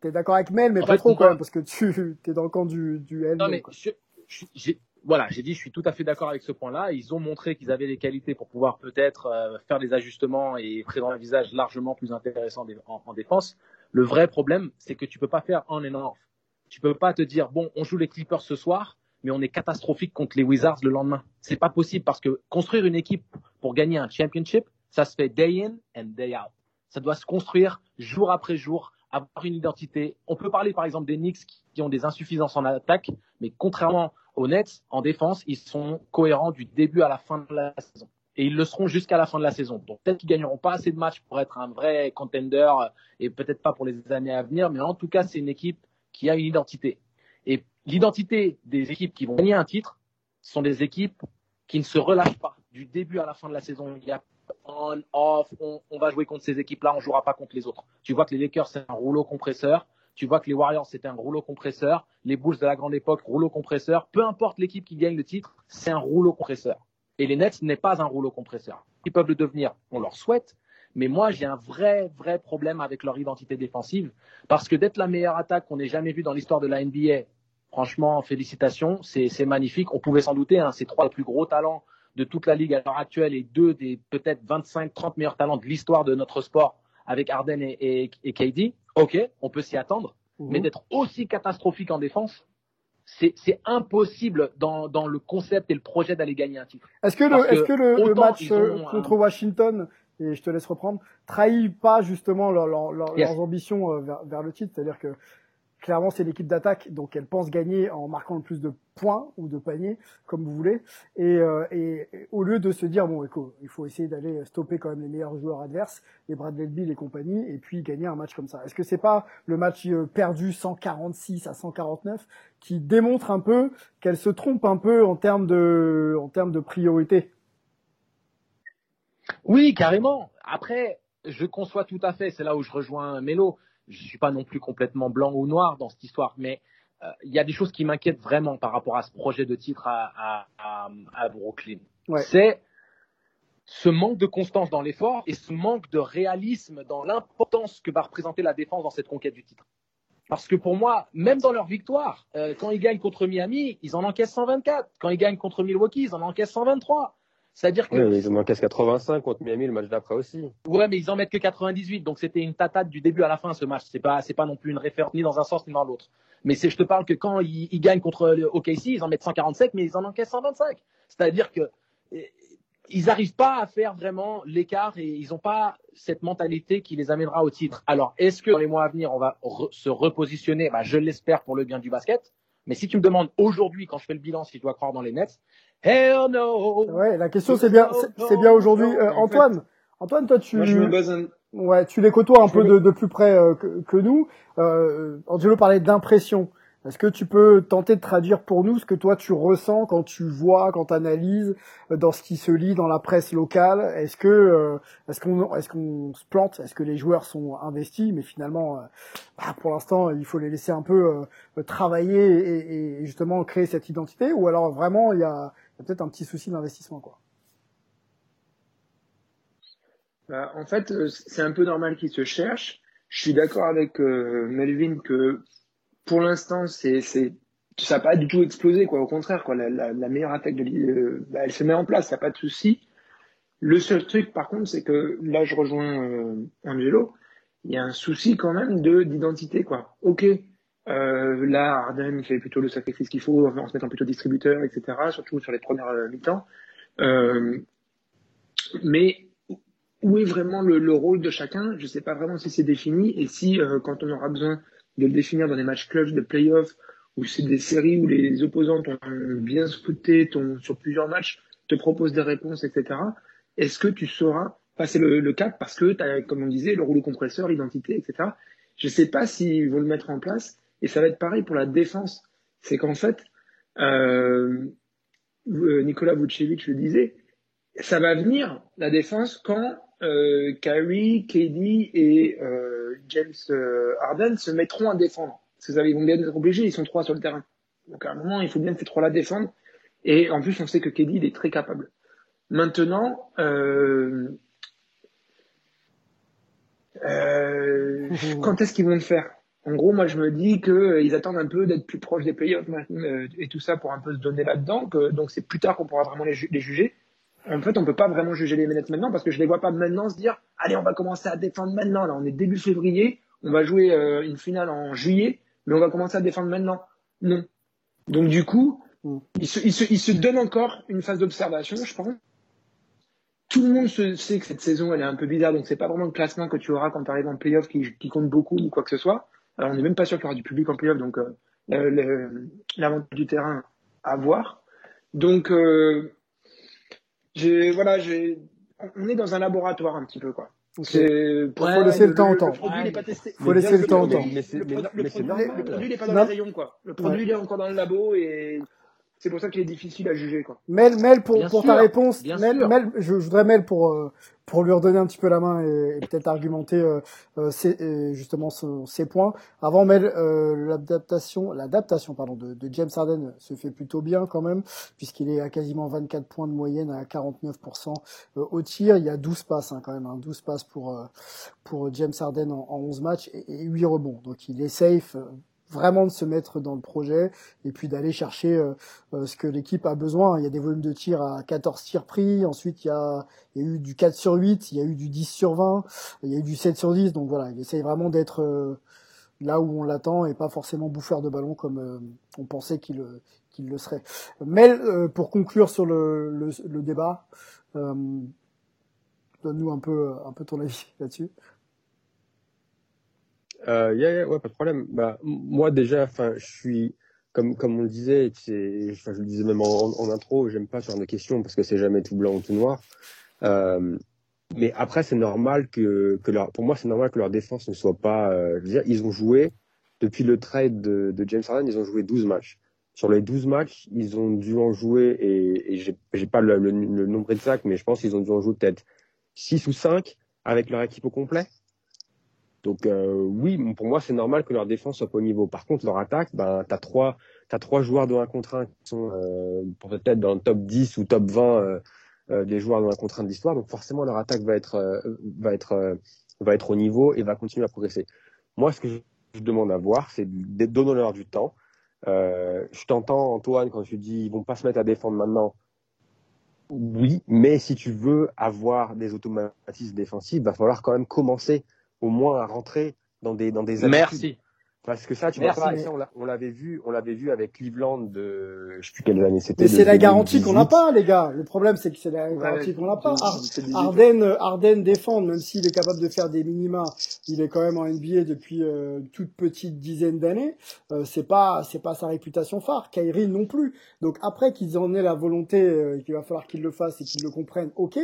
T'es d'accord avec Mel, mais en pas fait, trop quand même, parce que tu, t'es dans le camp du, du L. Non, mais je, je, voilà, j'ai dit, je suis tout à fait d'accord avec ce point-là. Ils ont montré qu'ils avaient les qualités pour pouvoir peut-être euh, faire des ajustements et présenter un visage largement plus intéressant en, en défense. Le vrai problème, c'est que tu peux pas faire on and off. Tu peux pas te dire bon, on joue les Clippers ce soir, mais on est catastrophique contre les Wizards le lendemain. C'est pas possible parce que construire une équipe pour gagner un championship, ça se fait day in and day out. Ça doit se construire jour après jour, avoir une identité. On peut parler par exemple des Knicks qui ont des insuffisances en attaque, mais contrairement Nets, en défense, ils sont cohérents du début à la fin de la saison. et ils le seront jusqu'à la fin de la saison. Donc peut-être qu'ils gagneront pas assez de matchs pour être un vrai contender et peut-être pas pour les années à venir, mais en tout cas c'est une équipe qui a une identité. Et l'identité des équipes qui vont gagner un titre sont des équipes qui ne se relâchent pas du début à la fin de la saison. Il y a on, off, on, va jouer contre ces équipes-là, on jouera pas contre les autres. Tu vois que les Lakers c'est un rouleau compresseur. Tu vois que les Warriors, c'était un rouleau compresseur. Les Bulls de la grande époque, rouleau compresseur. Peu importe l'équipe qui gagne le titre, c'est un rouleau compresseur. Et les Nets n'est pas un rouleau compresseur. Ils peuvent le devenir, on leur souhaite. Mais moi, j'ai un vrai, vrai problème avec leur identité défensive. Parce que d'être la meilleure attaque qu'on ait jamais vue dans l'histoire de la NBA, franchement, félicitations, c'est magnifique. On pouvait s'en douter, hein, c'est trois des plus gros talents de toute la ligue à l'heure actuelle et deux des peut-être 25, 30 meilleurs talents de l'histoire de notre sport avec Arden et KD. Ok, on peut s'y attendre. Mhm. Mais d'être aussi catastrophique en défense, c'est impossible dans, dans, le concept et le projet d'aller gagner un titre. Est-ce que, le, est-ce que le, le match euh, contre Washington, et je te laisse reprendre, trahit pas justement leur, leur, leur, Yes. leurs ambitions euh, vers, vers le titre C'est-à-dire que clairement c'est l'équipe d'attaque, donc elle pense gagner en marquant le plus de points ou de paniers, comme vous voulez, et, euh, et, au lieu de se dire bon, écoute, il faut essayer d'aller stopper quand même les meilleurs joueurs adverses, les Bradley Beal et compagnie, et puis gagner un match comme ça. Est-ce que c'est pas le match euh, perdu 146 à 149 qui démontre un peu qu'elle se trompe un peu en termes de en termes de priorité? Oui, carrément. Après, je conçois tout à fait. C'est là où je rejoins Mélo. Je suis pas non plus complètement blanc ou noir dans cette histoire, mais euh, il y a des choses qui m'inquiètent vraiment par rapport à ce projet de titre à, à, à, à Brooklyn. Ouais. C'est ce manque de constance dans l'effort et ce manque de réalisme dans l'importance que va représenter la défense dans cette conquête du titre. Parce que pour moi, même dans leur victoire, euh, quand ils gagnent contre Miami, ils en encaissent 124. Quand ils gagnent contre Milwaukee, ils en encaissent 123. C'est-à-dire que Oui, ils ont encaissé 85 contre Miami le match d'après aussi. Ouais, mais ils en mettent que 98, donc c'était une tatade du début à la fin ce match. C'est pas, c'est pas non plus une référence ni dans un sens ni dans l'autre. Mais c'est, je te parle que quand ils, ils gagnent contre le OKC, ils en mettent 147, mais ils en encaissent 125. C'est-à-dire que euh, ils n'arrivent pas à faire vraiment l'écart et ils n'ont pas cette mentalité qui les amènera au titre. Alors, est-ce que dans les mois à venir, on va re- se repositionner? Bah, Je l'espère pour le bien du basket. Mais si tu me demandes aujourd'hui, quand je fais le bilan, si je dois croire dans les Nets, hell no. Ouais, la question c'est bien, c'est- bien aujourd'hui. Euh, Antoine, Antoine, toi tu, Moi, je me base un... ouais, tu les côtoies un Je peu me- de, de plus près euh, que, que nous. Euh, Angelo parlait d'impression. Est-ce que tu peux tenter de traduire pour nous ce que toi tu ressens quand tu vois, quand tu analyses euh, dans ce qui se lit dans la presse locale? Est-ce que euh, est-ce qu'on est-ce qu'on se plante? Est-ce que les joueurs sont investis? Mais finalement, euh, bah, pour l'instant, il faut les laisser un peu travailler et, justement créer cette identité. Ou alors vraiment, il y a, peut-être un petit souci d'investissement, quoi? Bah, en fait, c'est un peu normal qu'ils se cherchent. Je suis d'accord avec Melvin que pour l'instant, c'est, ça n'a pas du tout explosé, quoi. Au contraire, quoi. La meilleure attaque de l'île, euh, bah, elle se met en place, il n'y a pas de souci. Le seul truc, par contre, c'est que là, je rejoins euh, Angelo. Il y a un souci quand même de d'identité, quoi. Ok, euh, là, Arden fait plutôt le sacrifice qu'il faut en se mettant plutôt distributeur, etc. Surtout sur les premières euh, mi-temps. Euh, mais où est vraiment le, le rôle de chacun? Je ne sais pas vraiment si c'est défini et si, euh, quand on aura besoin de le définir dans des matchs clutch de playoff ou c'est des séries où les opposants t'ont bien scouté, t'ont sur plusieurs matchs te proposent des réponses, etc. Est-ce que tu sauras passer le, cap parce que tu as, comme on disait, le rouleau compresseur, l'identité, etc. Je ne sais pas s'ils vont le mettre en place et ça va être pareil pour la défense. C'est qu'en fait, euh, Nicolas Vucevic le disait, ça va venir la défense quand euh, Kyrie, KD et euh, James euh, Harden se mettront à défendre. Parce que ils vont bien être obligés, ils sont trois sur le terrain. Donc à un moment, il faut bien ces trois-là défendre. Et en plus, on sait que KD il est très capable. Maintenant, euh, euh, quand est-ce qu'ils vont le faire? En gros, moi, je me dis que euh, ils attendent un peu d'être plus proches des playoffs et tout ça pour un peu se donner là-dedans. Que, donc c'est plus tard qu'on pourra vraiment les, ju les juger. En fait, on peut pas vraiment juger les Nets maintenant parce que je les vois pas maintenant se dire allez, on va commencer à défendre maintenant. Là, on est début février, on va jouer euh, une finale en juillet, mais on va commencer à défendre maintenant. Non. Donc du coup, ils se, ils se, ils se donnent encore une phase d'observation, je pense. Tout le monde se, sait que cette saison, elle est un peu bizarre, donc c'est pas vraiment le classement que tu auras quand tu arrives en playoff qui, qui compte beaucoup ou quoi que ce soit. Alors on n'est même pas sûr qu'il y aura du public en playoff, donc euh, l'avantage du terrain à voir. Donc euh, j'ai, voilà, j'ai, on est dans un laboratoire un petit peu, quoi. Il faut laisser le, temps au temps. Le produit n'est pas testé. faut laisser le, temps au temps. Le, produit, normal. le produit n'est pas dans les rayons, quoi. Le produit, il est encore dans le labo et c'est pour ça qu'il est difficile à juger, quoi. Mel, Mel pour, Bien pour sûr, ta réponse, Mel. Mel, je, je voudrais Mel pour euh, pour lui redonner un petit peu la main et, et peut-être argumenter euh, euh, ses- euh, justement son- ses points. Avant Mel, euh, l'adaptation, l'adaptation pardon de, de James Harden se fait plutôt bien quand même puisqu'il est à quasiment 24 points de moyenne à 49% euh, au tir. Il y a 12 passes hein, quand même, hein, 12 passes pour pour James Harden en, en 11 matchs et, et 8 rebonds. Donc il est safe. Vraiment de se mettre dans le projet et puis d'aller chercher euh, euh, ce que l'équipe a besoin. Il y a des volumes de tir à 14 tirs pris, ensuite il y a, il y a eu du 4 sur 8, il y a eu du 10 sur 20, il y a eu du 7 sur 10, donc voilà, il essaye vraiment d'être euh, là où on l'attend et pas forcément bouffeur de ballon comme euh, on pensait qu'il le serait. Mel, pour conclure sur le, le, le débat, donne-nous un peu, un peu ton avis là-dessus. Euh, ouais, pas de problème. Bah, moi déjà, je suis comme comme on le disait, je le disais même en, en intro, j'aime pas ce genre de questions parce que c'est jamais tout blanc ou tout noir. Euh, mais après, c'est normal que que leur, pour moi, c'est normal que leur défense ne soit pas. euh, je veux dire, ils ont joué depuis le trade de, James Harden, ils ont joué 12 matchs. Sur les 12 matchs, ils ont dû en jouer et, et j'ai pas le, le, le nombre exact, mais je pense qu'ils ont dû en jouer peut-être 6 ou 5 avec leur équipe au complet. Donc euh, oui, pour moi c'est normal que leur défense soit pas au niveau. Par contre leur attaque, ben t'as trois t'as trois joueurs de 1 contre 1 qui sont euh, peut-être dans le top 10 ou top 20 euh, des joueurs de 1 contre 1 de l'histoire. Donc forcément leur attaque va être va être va être au niveau et va continuer à progresser. Moi ce que je, demande à voir, c'est donnons-leur du temps. Je t'entends Antoine quand tu dis ils vont pas se mettre à défendre maintenant. Oui, mais si tu veux avoir des automatismes défensifs, va falloir quand même commencer au moins à rentrer dans des dans des habitudes. Merci. Parce que ça, tu Merci, vois pas, et mais- ça, on l'a- on l'avait vu, on l'avait vu avec Cleveland de, je sais plus quelles années c'était. Mais c'est la garantie qu'on n'a 2018. pas, les gars. Le problème, c'est que c'est la Ouais, garantie qu'on n'a pas. Ar- Arden, euh, Arden défend, même s'il est capable de faire des minima, il est quand même en NBA depuis euh, toute petite dizaine d'années. Euh, c'est pas, c'est pas sa réputation phare. Kyrie non plus. Donc après qu'ils en aient la volonté, euh, qu'il va falloir qu'ils le fassent et qu'ils le comprennent, ok.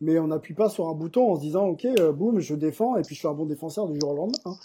Mais on n'appuie pas sur un bouton en se disant, ok, euh, boum, je défends et puis je suis un bon défenseur du jour au lendemain. hein.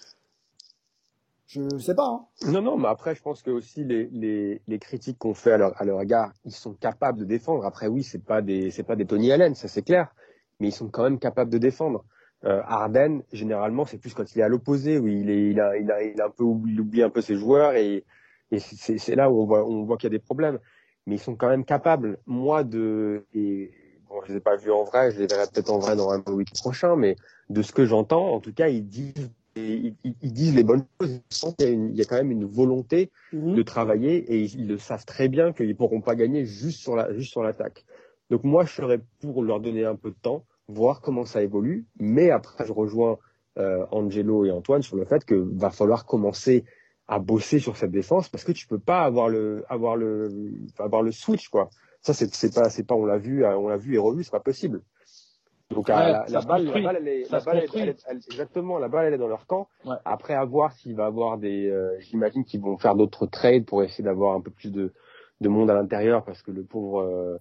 Je sais pas. Hein. Non, non, mais après, je pense que aussi les, les, les critiques qu'on fait à leur, à leur égard, ils sont capables de défendre. Après, oui, c'est pas des, c'est pas des Tony Allen, ça c'est clair, mais ils sont quand même capables de défendre. Euh, Harden, généralement, c'est plus quand il est à l'opposé, où il est, il a, il a, il a un peu oublié, il oublie un peu ses joueurs et, et c'est, c'est là où on voit, on voit qu'il y a des problèmes. Mais ils sont quand même capables. Moi, de, et bon, je les ai pas vus en vrai, je les verrai peut-être en vrai dans un week prochain, mais de ce que j'entends, en tout cas, ils disent ils, disent les bonnes choses. Ils sentent qu'il y a, une- il y a quand même une volonté Mhm. de travailler et ils, ils le savent très bien qu'ils pourront pas gagner juste sur la juste sur l'attaque. Donc moi je serais pour leur donner un peu de temps, voir comment ça évolue, mais après je rejoins euh, Angelo et Antoine sur le fait que va falloir commencer à bosser sur cette défense parce que tu peux pas avoir le avoir le avoir le switch quoi. Ça c'est c'est pas c'est pas on l'a vu on l'a vu et revu c'est pas possible. Donc Ouais, la, balle, la balle, elle est, la balle, elle- elle- elle- exactement, la balle, elle est dans leur camp. Ouais. Après, à voir s'il va avoir des, euh, j'imagine qu'ils vont faire d'autres trades pour essayer d'avoir un peu plus de, de monde à l'intérieur parce que le pauvre euh,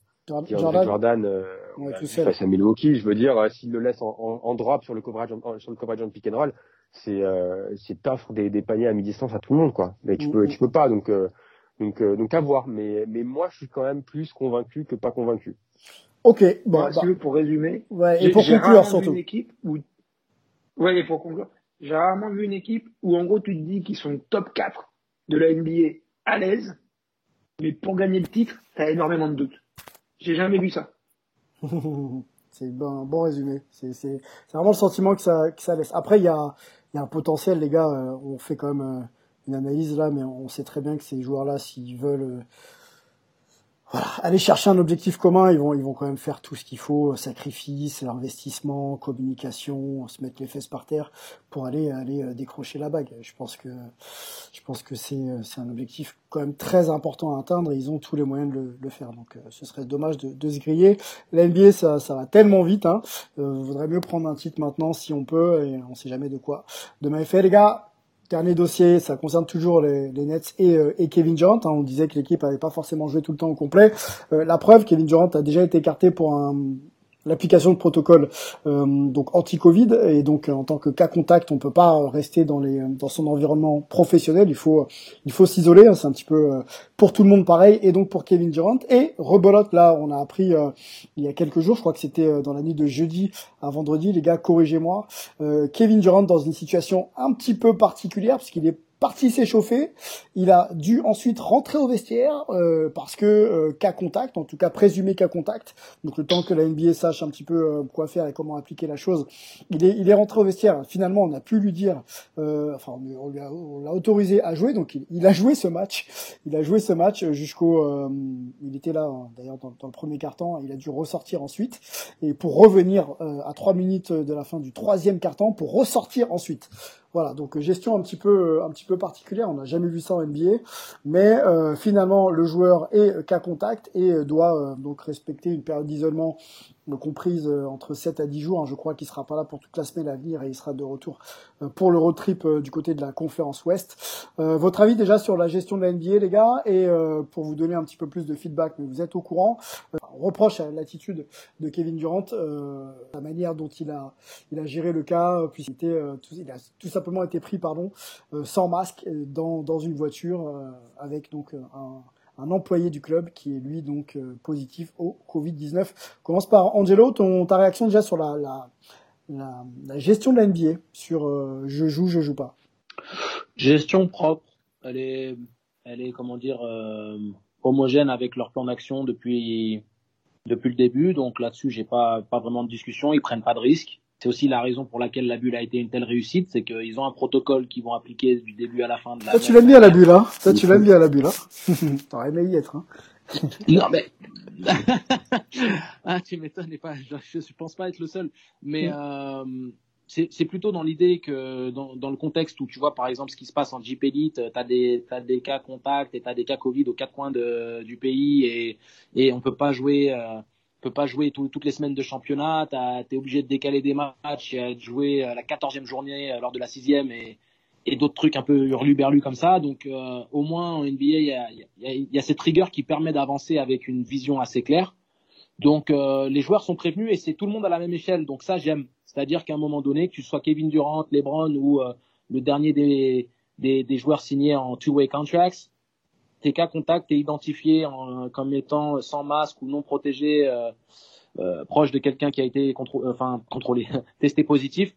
Jordan, Jordan, euh, Ouais, tout seul. face à Milwaukee, je veux dire, euh, s'il le laisse en, en, en drop sur le coverage, en, sur le coverage en pick and roll, c'est, euh, c'est t'offres des, des paniers à mi-distance à tout le monde, quoi. Mais tu Mhm. peux, tu peux pas, donc, euh, donc, euh, donc à voir. Mais, mais moi, je suis quand même plus convaincu que pas convaincu. Ok, bon, Bon, bah, si veux, pour résumer, ouais, et j'ai pour j'ai conclure rarement vu surtout. une équipe où, ouais, et pour conclure, j'ai rarement vu une équipe où en gros tu te dis qu'ils sont top 4 de la NBA à l'aise, mais pour gagner le titre, t'as énormément de doutes. J'ai jamais vu ça. c'est un bon résumé. C'est c'est c'est vraiment le sentiment que ça que ça laisse. Après il y a il y a un potentiel les gars. euh, on fait quand même euh, une analyse là, mais on sait très bien que ces joueurs là, s'ils veulent euh, voilà, aller chercher un objectif commun, ils vont ils vont quand même faire tout ce qu'il faut, sacrifice, investissement, communication, se mettre les fesses par terre pour aller aller euh, décrocher la bague. Je pense que je pense que c'est euh, c'est un objectif quand même très important à atteindre et ils ont tous les moyens de le, faire. Donc ce serait dommage de, de se griller. La NBA ça, ça va tellement vite. Hein. Euh, vaudrait mieux prendre un titre maintenant si on peut et on sait jamais de quoi demain est fait les gars. Dernier dossier, ça concerne toujours les, Nets et, euh, et, Kevin Durant. Hein. on disait que l'équipe n'avait pas forcément joué tout le temps au complet. Euh, la preuve, Kevin Durant a déjà été écarté pour un, l'application de protocole euh, donc anti-Covid et donc en tant que cas contact, on peut pas rester dans les dans son environnement professionnel. Il faut il faut s'isoler. Hein, c'est un petit peu euh, pour tout le monde pareil et donc pour Kevin Durant et rebolote là, on a appris euh, il y a quelques jours, je crois que c'était dans la nuit de jeudi à vendredi, les gars, corrigez-moi. Kevin Durant dans une situation un petit peu particulière parce qu'il est parti s'échauffer. Il a dû ensuite rentrer au vestiaire euh, parce que euh, cas contact, en tout cas présumé cas contact. Donc le temps que la NBA sache un petit peu euh, quoi faire et comment appliquer la chose, il est, rentré au vestiaire. Finalement, on a pu lui dire, euh, enfin on, l'a autorisé à jouer. Donc il, a joué ce match. Il a joué ce match jusqu'au. il était là hein, d'ailleurs dans, dans, le premier carton. Il a dû ressortir ensuite et pour revenir à trois minutes de la fin du troisième carton pour ressortir ensuite. Voilà, donc euh, gestion un petit peu euh, un petit peu particulière. On n'a jamais vu ça en NBA, mais euh, finalement le joueur est cas contact et doit donc respecter une période d'isolement comprise euh, entre 7 à 10 jours. Hein, je crois qu'il sera pas là pour toute la semaine à venir et il sera de retour euh, pour le road trip euh, du côté de la conférence Ouest. votre avis déjà sur la gestion de la NBA, les gars, et pour vous donner un petit peu plus de feedback, mais vous êtes au courant. on reproche à l'attitude de Kevin Durant, la manière dont il a, il a géré le cas, puisqu'il était, a tout simplement été pris, pardon, sans masque dans, dans une voiture avec donc un un employé du club qui est lui donc euh, positif au Covid-19. Commence par Angelo, ton, ta réaction déjà sur la, la, la, gestion de la NBA, sur euh, je joue, je joue pas? Gestion propre, elle est, elle est comment dire euh, homogène avec leur plan d'action depuis depuis le début. Donc là-dessus, j'ai pas pas vraiment de discussion. Ils prennent pas de risques. C'est aussi la raison pour laquelle la bulle a été une telle réussite, c'est qu'ils ont un protocole qu'ils vont appliquer du début à la fin de la. Toi, tu l'aimes bien la bulle, hein Toi, tu l'aimes bien la bulle, hein T'aurais aimé y être, hein Non, mais ah, tu m'étonnes, pas. Je, je pense pas être le seul, mais mm. euh, c'est plutôt dans l'idée que dans, dans, le contexte où tu vois par exemple ce qui se passe en Jeep Elite, t'as des t'as des cas contacts et t'as des cas Covid aux quatre coins de, du pays et et on peut pas jouer. Euh, peut pas jouer toutes les semaines de championnat, tu es obligé de décaler des matchs de jouer la quatorzième journée euh, lors de la sixième et, et d'autres trucs un peu hurlu-berlu comme ça. Donc euh, au moins en NBA, il y a, cette rigueur qui permet d'avancer avec une vision assez claire. Donc euh, les joueurs sont prévenus et c'est tout le monde à la même échelle. Donc ça j'aime. C'est-à-dire qu'à un moment donné, que tu sois Kevin Durant, LeBron ou le dernier des, joueurs signés en two-way contracts, tes cas contacts, es identifié en, comme étant sans masque ou non protégé, euh, euh, proche de quelqu'un qui a été enfin, contrôlé, testé positif,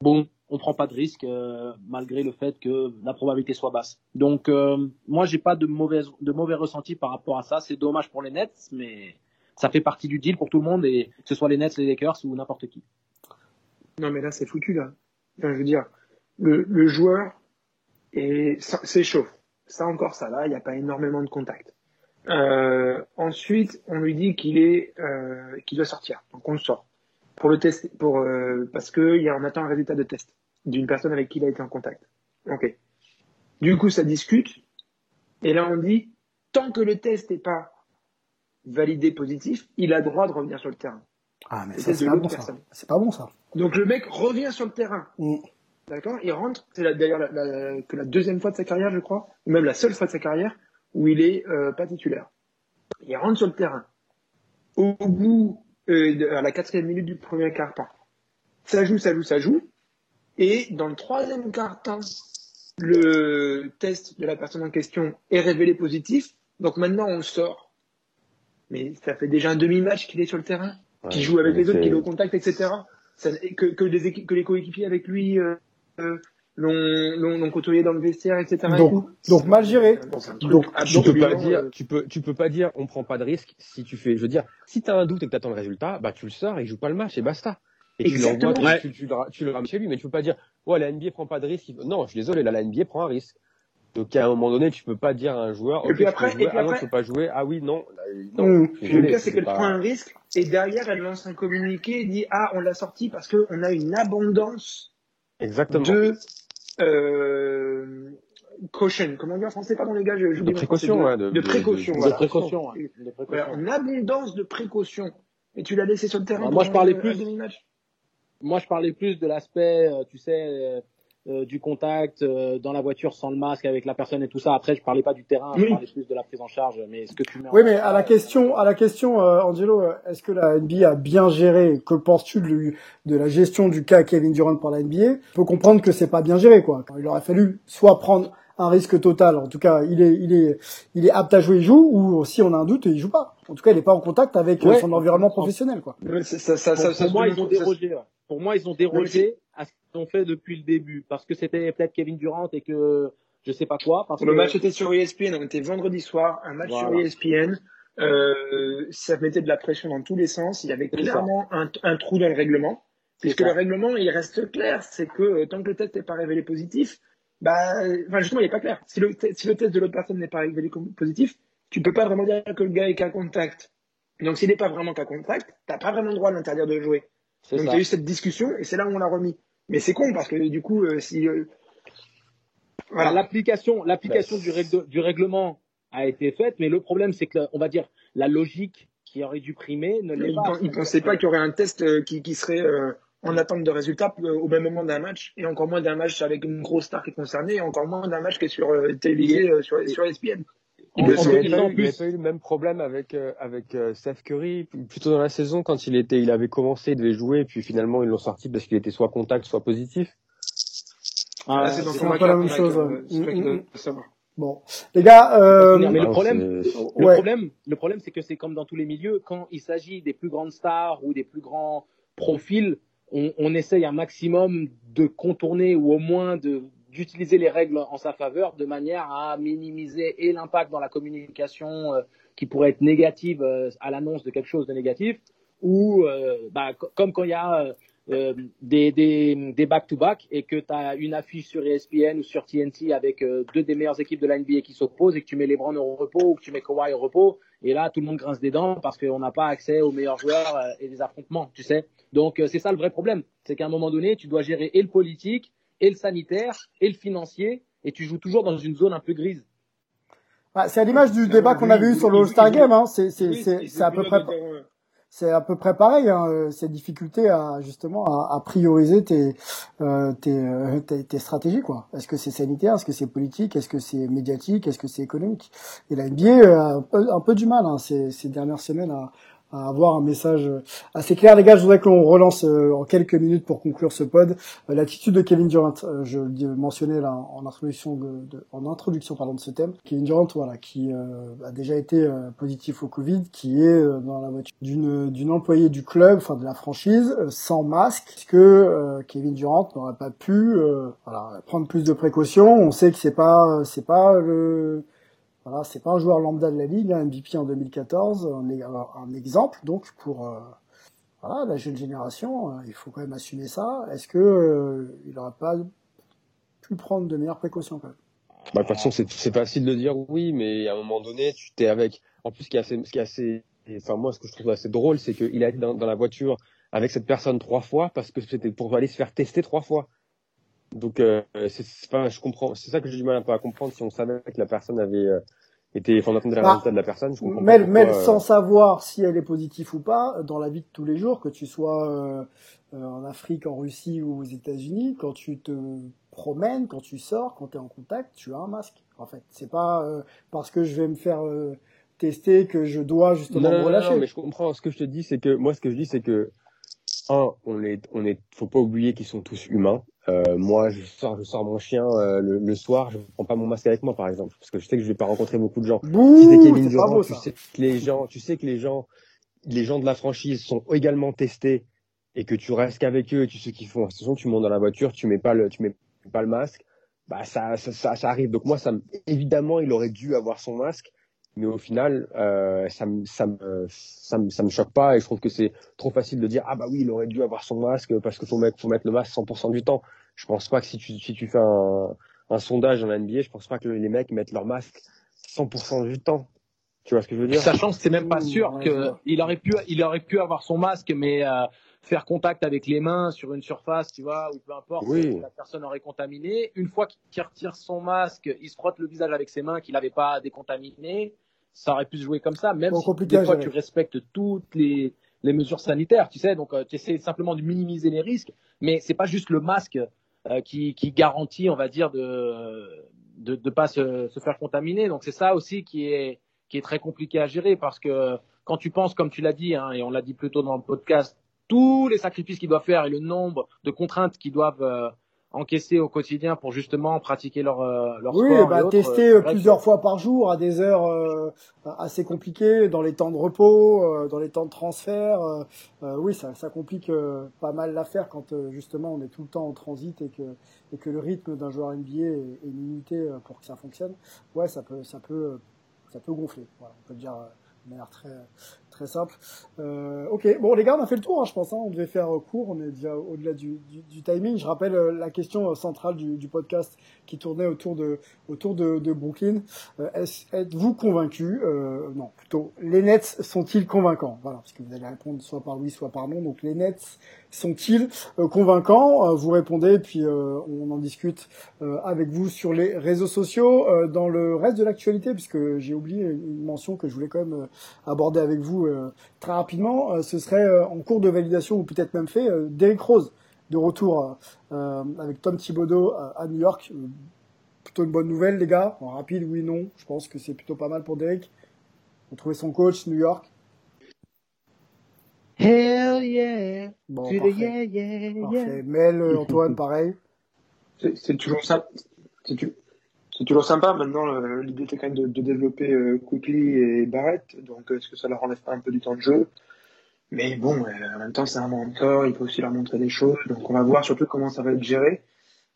bon, on prend pas de risque euh, malgré le fait que la probabilité soit basse. Donc euh, moi j'ai pas de mauvais de mauvais ressenti par rapport à ça. C'est dommage pour les Nets, mais ça fait partie du deal pour tout le monde et que ce soit les Nets, les Lakers ou n'importe qui. Non mais là c'est foutu là. Je veux dire, le, joueur c'est chaud ça encore, ça va, il n'y a pas énormément de contact. Euh, ensuite, on lui dit qu'il est, euh, qu'il doit sortir. Donc on le sort pour le test, pour euh, parce que y a, on attend un résultat de test d'une personne avec qui il a été en contact. Ok. Du coup, ça discute. Et là, on dit tant que le test n'est pas validé positif, il a droit de revenir sur le terrain. Ah, mais c'est pas bon ça. C'est pas bon ça. Donc le mec revient sur le terrain. Mm. D'accord Il rentre, c'est d'ailleurs la, que la deuxième fois de sa carrière, je crois, ou même la seule fois de sa carrière où il est euh, pas titulaire. Il rentre sur le terrain. Au bout, euh, à la quatrième minute du premier quart-temps, ça joue, ça joue, ça joue. Et dans le troisième quart-temps, le test de la personne en question est révélé positif. Donc maintenant, on sort. Mais ça fait déjà un demi-match qu'il est sur le terrain, qu'il joue avec les autres, qu'il est au contact, etc. que, que, les, que les coéquipiers avec lui euh, l'ont côtoyé dans le vestiaire, etc. Donc, donc mal géré. donc, tu peux pas dire, tu peux, tu peux pas dire, on prend pas de risque si tu fais, je veux dire, si t'as un doute et que t'attends le résultat, bah tu le sors et il joue pas le match et basta. Et tu l'envoies, tu, tu, tu, le ramènes chez lui, mais tu peux pas dire, ouais, la NBA prend pas de risque. Non, je suis désolé, là, la NBA prend un risque. Donc à un moment donné, tu peux pas dire à un joueur, et puis après, jouer, et puis ah non, tu peux pas jouer, ah oui, non, non. Mmh. Le pire, c'est qu'elle prend un risque, et derrière, elle lance un communiqué et dit, ah, on l'a sorti parce qu'on a une abondance Exactement. de euh, caution. Comment dire en français? Pardon les gars, je, de précaution, de, de, de, précaution. De, précaution. Ouais. Voilà, en abondance de précaution. Et tu l'as laissé sur le terrain. moi, je parlais plus. Moi, je parlais plus de l'aspect, euh, tu sais, euh, euh, du contact euh, dans la voiture sans le masque avec la personne et tout ça. Après, je parlais pas du terrain, je parlais plus de la prise en charge. Mais ce que tu mets Oui, mais à la question, à la question, euh, Angelo, euh, est-ce que la NBA a bien géré? Que penses-tu de, de la gestion du cas Kevin Durant par la NBA Il faut comprendre que c'est pas bien géré, quoi. Il aurait fallu soit prendre un risque total. En tout cas, il est, il est, il est apte à jouer, il joue, ou si on a un doute, il joue pas. En tout cas, il n'est pas en contact avec Ouais. son environnement professionnel, quoi. Ça, ça, ça, pour, ça, ça pour moi, peut- ils ont dérogé. Pour moi, ils ont dérogé à ce qu'ils ont fait depuis le début, parce que c'était peut-être Kevin Durant et que je sais pas quoi. Parce Le que match était sur ESPN, on était vendredi soir, un match Voilà. sur ESPN. Euh, ça mettait de la pression dans tous les sens. Il y avait clairement un, un trou dans le règlement. Puisque ça. le règlement, il reste clair, c'est que euh, tant que le test n'est pas révélé positif, bah, enfin justement, il n'est pas clair. Si le, si le test de l'autre personne n'est pas révélé positif, tu peux pas vraiment dire que le gars est qu'à contact. Donc s'il n'est pas vraiment qu'à contact, t'as pas vraiment le droit de l'interdire de jouer. Donc il y a eu cette discussion et c'est là où on l'a remis. Mais c'est con parce que du coup, euh, si euh, voilà, L'application, l'application Bah, du, règle- du règlement a été faite, mais le problème, c'est que, on va dire, la logique qui aurait dû primer ne l'est pas. pen- il pensait pas qu'il y aurait un test euh, qui, qui serait euh, en attente de résultats au même moment d'un match et encore moins d'un match avec une grosse star qui est concernée et encore moins d'un match qui est sur euh, télévisé euh, sur, sur ESPN. Il en plus, pas eu- il pas le même problème avec, euh, avec euh, Steph Curry. Plutôt dans la saison, quand il, était, il avait commencé, il devait jouer, puis finalement ils l'ont sorti parce qu'il était soit contact, soit positif. Ah, Là, c'est match la même chose, Mm, mm. Bon, les gars, euh, Mais le Non, problème, c'est- Le Ouais. problème, le problème, c'est que c'est comme dans tous les milieux, quand il s'agit des plus grandes stars ou des plus grands profils, on, on essaye un maximum de contourner ou au moins de d'utiliser les règles en sa faveur de manière à minimiser et l'impact dans la communication euh, qui pourrait être négative euh, à l'annonce de quelque chose de négatif ou euh, bah, co- comme quand il y a des, des, back-to-back et que tu as une affiche sur ESPN ou sur TNT avec deux des meilleures équipes de la NBA qui s'opposent et que tu mets LeBron au repos ou que tu mets Kawhi au repos et là tout le monde grince des dents parce qu'on n'a pas accès aux meilleurs joueurs et des affrontements, tu sais. Donc c'est ça le vrai problème, c'est qu'à un moment donné tu dois gérer et le politique et le sanitaire et le financier et tu joues toujours dans une zone un peu grise. bah, c'est à l'image du Clairement, débat qu'on avait eu sur le All-Star Game, hein. C'est, c'est, Oui, c'est, il c'est à peu près, c'est à peu près pareil, hein, euh, ces difficultés à justement à, à prioriser tes, euh, tes, euh, tes, tes stratégies quoi. Est-ce que c'est sanitaire, est-ce que c'est politique, est-ce que c'est médiatique, est-ce que c'est économique? Et la NBA a un peu, un peu du mal hein, ces, ces dernières semaines à, à avoir un message euh, assez clair. Les gars, je voudrais qu'on relance euh, en quelques minutes pour conclure ce pod euh, l'attitude de Kevin Durant. Je le mentionnais là en introduction de, de- en introduction pardon de ce thème. Kevin Durant, voilà, qui euh, a déjà été positif au Covid, qui est dans la voiture d'une d'une employée du club, enfin de la franchise, sans masque, puisque euh, Kevin Durant n'aurait pas pu voilà, prendre plus de précautions? On sait que c'est pas c'est pas le voilà, c'est pas un joueur lambda de la ligue, un MVP en 2014, un, un exemple donc pour euh, la jeune génération, euh, il faut quand même assumer ça. Est-ce que euh, il aurait pas pu prendre de meilleures précautions quand même? Bah, de toute façon, c'est facile de dire oui, mais à un moment donné, tu t'es avec. En plus, ce qui est assez, enfin moi, ce que je trouve assez drôle, c'est qu'il a été dans la voiture avec cette personne trois fois parce que c'était pour aller se faire tester trois fois. Donc, euh, c'est, enfin, je comprends. C'est ça que j'ai du mal un peu à comprendre. Si on savait que la personne avait euh, été, enfin, on attendait le Bah, résultat de la personne, je comprends Mais, euh, sans savoir si elle est positive ou pas, dans la vie de tous les jours, que tu sois euh, euh, en Afrique, en Russie ou aux États-Unis, quand tu te promènes, quand tu sors, quand tu es en contact, tu as un masque. En fait, c'est pas euh, parce que je vais me faire euh, tester que je dois justement Non, non, me non, relâcher. non, mais je comprends. Ce que je te dis, c'est que moi, ce que je dis, c'est que un, on est, on est, faut pas oublier qu'ils sont tous humains. Euh, moi, je sors, je sors mon chien euh, le, le soir, je prends pas mon masque avec moi, par exemple, parce que je sais que je vais pas rencontrer beaucoup de gens. Bouh, Si t'es Kevin Durant, beau tu sais que les gens, tu sais que les gens, les gens de la franchise sont également testés et que tu restes qu'avec eux, et tu sais qu'ils font. De toute façon, tu montes dans la voiture, tu mets pas le, tu mets pas le masque. Bah ça, ça, ça, ça arrive. Donc moi, ça, me- évidemment, il aurait dû avoir son masque, mais au final, euh, ça, me, ça, me, ça, me, ça me choque pas et je trouve que c'est trop facile de dire ah bah oui, il aurait dû avoir son masque parce qu'il faut mettre, faut mettre le masque 100% du temps. Je pense pas que si tu, si tu fais un, un sondage dans la NBA, je pense pas que les mecs mettent leur masque 100% du temps. Tu vois ce que je veux dire? Sachant que c'est même pas sûr ouais, je que vois. il aurait pu, il aurait pu avoir son masque, mais euh, faire contact avec les mains sur une surface, tu vois, ou peu importe, Oui. la personne aurait contaminé. Une fois qu'il retire son masque, il se frotte le visage avec ses mains qu'il n'avait pas décontaminé. Ça aurait pu se jouer comme ça, même Bon, si des fois tu respectes toutes les, les mesures sanitaires, tu sais. Donc euh, tu essaies simplement de minimiser les risques, mais c'est pas juste le masque euh, qui, qui garantit, on va dire, de de ne pas se, se faire contaminer. Donc c'est ça aussi qui est qui est très compliqué à gérer parce que quand tu penses, comme tu l'as dit, hein, et on l'a dit plus tôt dans le podcast, tous les sacrifices qu'ils doivent faire et le nombre de contraintes qu'ils doivent euh, encaisser au quotidien pour justement pratiquer leur, euh, leur oui, sport. bah, et autres, tester euh, plusieurs fois par jour à des heures euh, assez compliquées, dans les temps de repos, euh, dans les temps de transfert. oui, ça, ça complique pas mal l'affaire quand euh, justement on est tout le temps en transit et que, et que le rythme d'un joueur NBA est, est limité pour que ça fonctionne. Ouais, ça peut, ça peut, ça peut gonfler. Voilà, on peut le dire euh, de manière très, très simple. Euh, ok, bon les gars, on a fait le tour, hein, je pense. Hein, on devait faire euh, court, on est déjà au-delà du, du, du timing. Je rappelle euh, la question euh, centrale du, du podcast qui tournait autour de, autour de, de Brooklyn. Euh, Êtes-vous convaincu Non, plutôt, les Nets sont-ils convaincants? Voilà, parce que vous allez répondre soit par oui, soit par non. Donc les Nets sont-ils convaincants? Vous répondez, puis on en discute avec vous sur les réseaux sociaux. Dans le reste de l'actualité, puisque j'ai oublié une mention que je voulais quand même aborder avec vous très rapidement, euh, ce serait euh, en cours de validation ou peut-être même fait euh, Derrick Rose de retour euh, avec Tom Thibodeau euh, à New York. Euh, plutôt une bonne nouvelle, les gars. En rapide, oui, non. Je pense que c'est plutôt pas mal pour Derrick. Retrouver son coach, New York. Hell yeah, Bon, parfait. yeah, yeah, yeah. Parfait. Mel, euh, Antoine, pareil. C'est c'est toujours ça. C'est tu- c'est toujours sympa. Maintenant, euh, l'idée était quand même de, de développer euh, Quickly et Barrett. Donc, est-ce que ça leur enlève pas un peu du temps de jeu? Mais bon, euh, en même temps, c'est un mentor. Il faut aussi leur montrer des choses. Donc, on va voir surtout comment ça va être géré.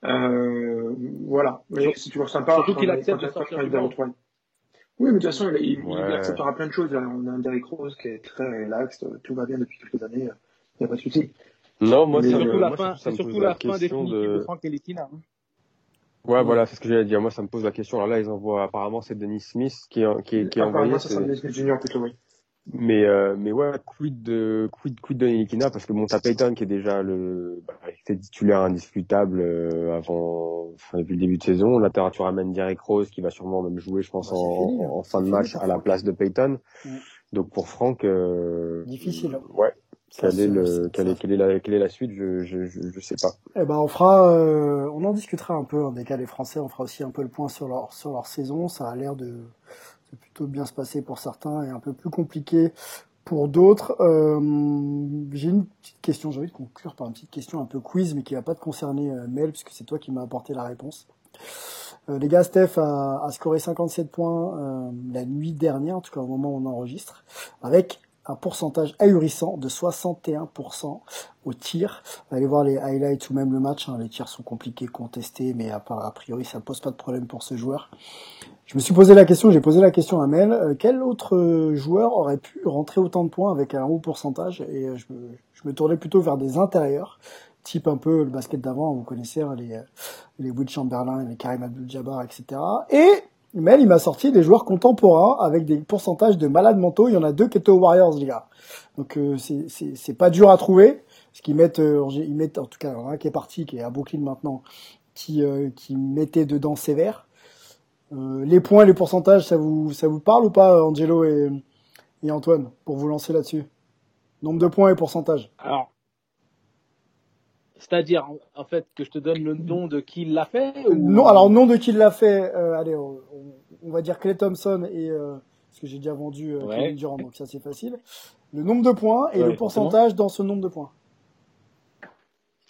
Euh, voilà. Mais c'est toujours sympa. surtout qu'il accepte de sortir du. Oui, mais de toute façon, il, il, il Ouais. acceptera plein de choses. On a un Derrick Rose qui est très relax. Tout va bien depuis quelques années. Il n'y a pas de souci. Non, moi, C'est me, surtout la moi, fin, surtout la fin question définitive de de... Frank Ntilikina. hein. Ouais, voilà, c'est ce que j'allais dire. Moi, ça me pose la question. Alors là, ils envoient, apparemment, c'est Denis Smith qui est, qui est, qui est Apparemment, envoyé. ça c'est- sera Dennis Junior plutôt, oui. Mais, euh, mais ouais, quid de, quid, quid de Nilikina, parce que bon, t'as Payton qui est déjà le, bah, il était titulaire indiscutable, euh, avant, enfin, depuis le début de saison. Là, tu ramènes Derrick Rose qui va sûrement même jouer, je pense, Bah, c'est en, fini, hein. en fin de match à la place de Payton. Donc pour Franck, euh, Difficile. Ouais. Est le, quelle est, quelle est la, quelle est la suite, je, je, je, je sais pas. Eh ben, on fera, euh, on en discutera un peu, hein, des cas les Français, on fera aussi un peu le point sur leur, sur leur saison. Ça a l'air de, de plutôt bien se passer pour certains et un peu plus compliqué pour d'autres. Euh, j'ai une petite question, j'ai envie de conclure par une petite question un peu quiz, mais qui va pas te concerner, euh, Mel, puisque c'est toi qui m'as apporté la réponse. Euh, les gars, Steph a, a scoré 57 points euh, la nuit dernière, en tout cas au moment où on enregistre, avec un pourcentage ahurissant de 61% au tir. Allez voir les highlights ou même le match. hein. Les tirs sont compliqués, contestés, mais à, part, a priori ça pose pas de problème pour ce joueur. Je me suis posé la question, j'ai posé la question à Mel. euh, quel autre euh, joueur aurait pu rentrer autant de points avec un haut pourcentage? Et euh, je me, je me tournais plutôt vers des intérieurs, type un peu le basket d'avant. Vous connaissez hein, les les Will Chamberlain, les Karim Abdul-Jabbar, etc. Et Mel, il m'a sorti des joueurs contemporains avec des pourcentages de malades mentaux. Il y en a deux qui étaient aux Warriors, les gars. Donc euh, c'est c'est c'est pas dur à trouver. Parce qu'ils mettent, euh, ils mettent, en tout cas, un qui est parti, qui est à Brooklyn maintenant, qui euh, qui mettait dedans sévère. Euh, les points, les pourcentages, ça vous ça vous parle ou pas, Angelo et et Antoine, pour vous lancer là-dessus? Nombre de points et pourcentage. Alors, c'est-à-dire, en- en fait, que je te donne le nom de qui l'a fait ou... Non, alors nom de qui l'a fait. euh, allez, on, on- va dire Clay Thompson et euh, parce que j'ai déjà vendu euh, Ouais. Kevin Durant, donc ça c'est facile. Le nombre de points et Ouais, le pourcentage dans ce nombre de points.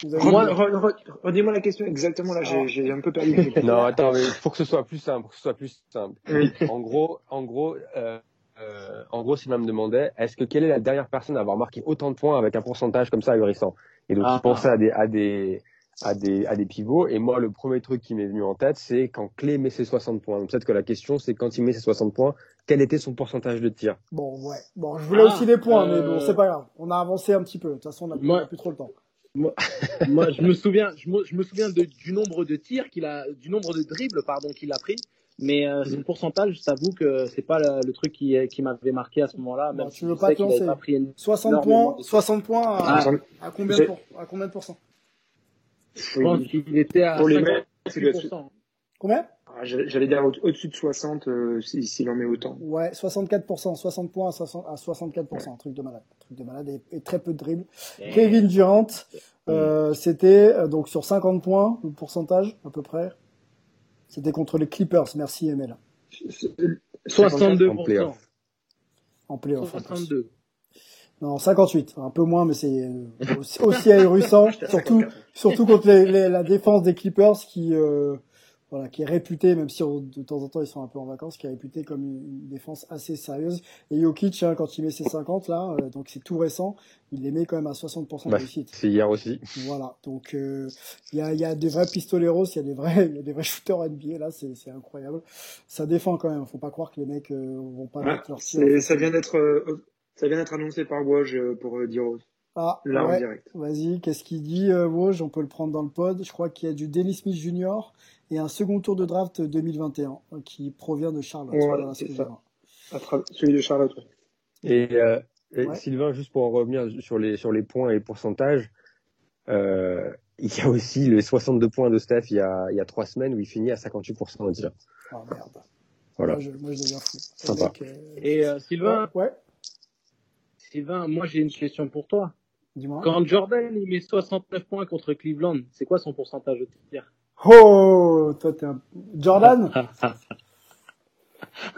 Redis-moi la question exactement, là, j'ai un peu perdu. Non, attends, mais pour que ce soit plus simple, pour que ce soit plus simple. Oui. En gros, en gros, euh, euh, en gros, Sylvain me demandait, est-ce que quelle est la dernière personne à avoir marqué autant de points avec un pourcentage comme ça ahurissant? Et donc, Ah. il pensait à des, à des, à des, à des pivots. Et moi, le premier truc qui m'est venu en tête, c'est quand Clé met ses 60 points. Donc, peut-être que la question, c'est quand il met ses 60 points, quel était son pourcentage de tir? Bon, ouais. Bon, je voulais Ah, aussi des points, mais euh, bon, c'est pas grave. On a avancé un petit peu. De toute façon, on a, Moi- on a plus trop le temps. Moi, je me souviens, je me, je me souviens de- du nombre de tirs qu'il a, du nombre de dribbles, pardon, qu'il a pris. Mais euh, son pourcentage, je t'avoue que c'est pas le, le truc qui, qui m'avait marqué à ce moment-là. Bon, tu veux pas te lancer. pas pris une- 60 énormément points, de- 60 points à, Ah. à combien de, pour- à combien de pourcents? Je pense qu'il était à Pour les mecs, c'est le- 58%. Combien? Ah, J'allais dire au- au-dessus de 60 euh, si- s'il en met autant. Ouais, 64%, 60 points à, 60 à 64%, un truc de malade, un truc de malade et, et très peu de dribbles. Kevin Durant, euh, c'était euh, donc sur 50 points, le pourcentage à peu près. C'était contre les Clippers, merci Emel, 62%. En playoff. en playoff. en plus. 62. Non, 58, un peu moins, mais c'est euh, aussi, aussi ahurissant, surtout, surtout contre les- les- la défense des Clippers qui, euh, voilà, qui est réputée, même si on- de temps en temps ils sont un peu en vacances, qui est réputée comme une, défense assez sérieuse. Et Jokic, hein, quand il met ses 50 là, euh, donc c'est tout récent, il les met quand même à 60% de Bah, réussite. c'est hier aussi. Voilà, donc euh, il y, a, il y a des vrais pistoleros, il y a des vrais, il y a des vrais shooters NBA là, c'est c'est incroyable. Ça défend quand même, faut pas croire que les mecs euh, vont pas mettre leur tir. ça vient d'être euh, ça vient d'être annoncé par Woj euh, pour euh, Diros. Ah, Là en ouais. direct. Vas-y, qu'est-ce qu'il dit, euh, Woj? On peut le prendre dans le pod. Je crois qu'il y a du Dennis Smith Jr. et un second tour de draft 2021 euh, qui provient de Charlotte. Voilà c'est ça. Celui de Charlotte. ouais. Et, euh, et Ouais. Sylvain, juste pour en revenir sur les, sur les points et les pourcentages, euh, il y a aussi les 62 points de Steph il y a, il y a trois semaines où il finit à 58% déjà. Ah merde. Voilà. Moi, je, moi, je deviens fou. Sympa. euh, Et euh, Sylvain, Ouais, Sylvain, moi j'ai une question pour toi. dis-moi. Quand Jordan il met 69 points contre Cleveland, c'est quoi son pourcentage de tir? Oh, toi t'es un... Jordan?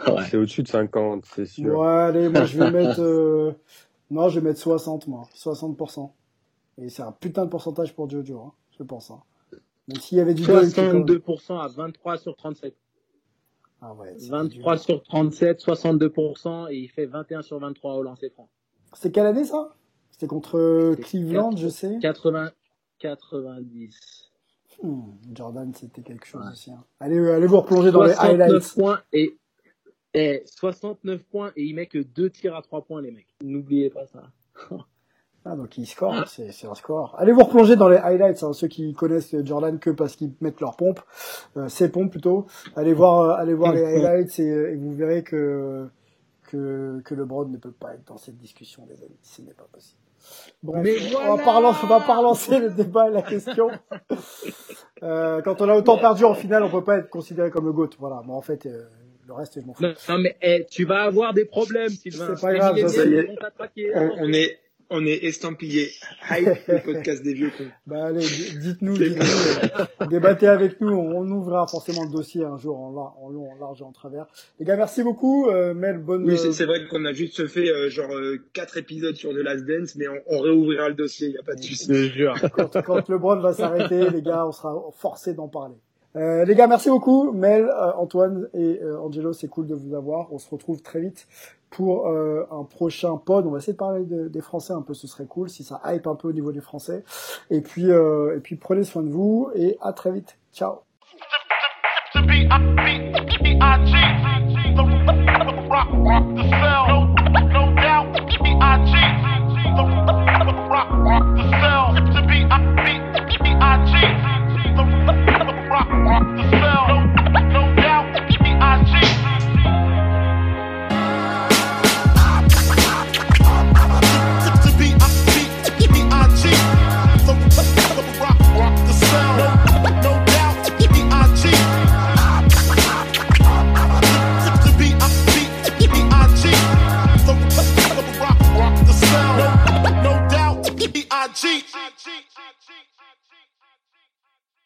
Ouais. C'est au-dessus de 50, c'est sûr. Ouais, allez, moi je vais mettre... euh, Non, je vais mettre 60, moi. 60%. Et c'est un putain de pourcentage pour Jojo, hein, je pense. Hein. Même s'il y avait du dunk, quand même. 62% à 23 sur 37. Ah ouais, c'est 23 sur 37, 62% et il fait 21 sur 23 au lancer franc. C'était quelle année ça? C'était contre C'est Cleveland, je sais. 80, 90. Hmm, Jordan, c'était quelque chose aussi. hein. Allez, euh, allez vous replonger dans les 69 highlights. points et, et 69 points et il met que deux tirs à 3 points les mecs. N'oubliez pas ça. Ah, donc il score, c'est c'est un score. Allez vous replonger dans les highlights, hein, ceux qui connaissent Jordan que parce qu'ils mettent leurs pompes, euh, ses pompes plutôt. Allez voir, euh, allez voir les highlights et, euh, et vous verrez que, que que LeBron ne peut pas être dans cette discussion, les amis. Ce n'est pas possible. Bref, Mais on, voilà va pas relancer, on va pas relancer le débat et la question. Euh, quand on a autant perdu en finale, on peut pas être considéré comme le GOAT. Voilà, mais en fait, euh, le reste, je m'en fous. Non, non, mais eh, tu vas avoir des problèmes, Sylvain. C'est pas grave, ça, ça y est. On, on est on est estampillé. Hype, le podcast des vieux cons. Bah allez, dites-nous, dites-nous, euh, débattez avec nous, on, on ouvrira forcément le dossier un jour en, en long, en large et en travers. Les gars, merci beaucoup. Euh, Mel, bonne. Oui, euh, c'est c'est vrai qu'on a juste fait euh, genre euh, quatre épisodes sur The Last Dance, mais on, on réouvrira le dossier, il y a pas de souci. Je te jure. quand, quand LeBron va s'arrêter, les gars, on sera forcé d'en parler. Euh, les gars, merci beaucoup. Mel, euh, Antoine et euh, Angelo, c'est cool de vous avoir. On se retrouve très vite pour euh, un prochain pod. On va essayer de parler de- des Français un peu, ce serait cool si ça hype un peu au niveau des Français. Et puis, euh, et puis prenez soin de vous et à très vite. Ciao. The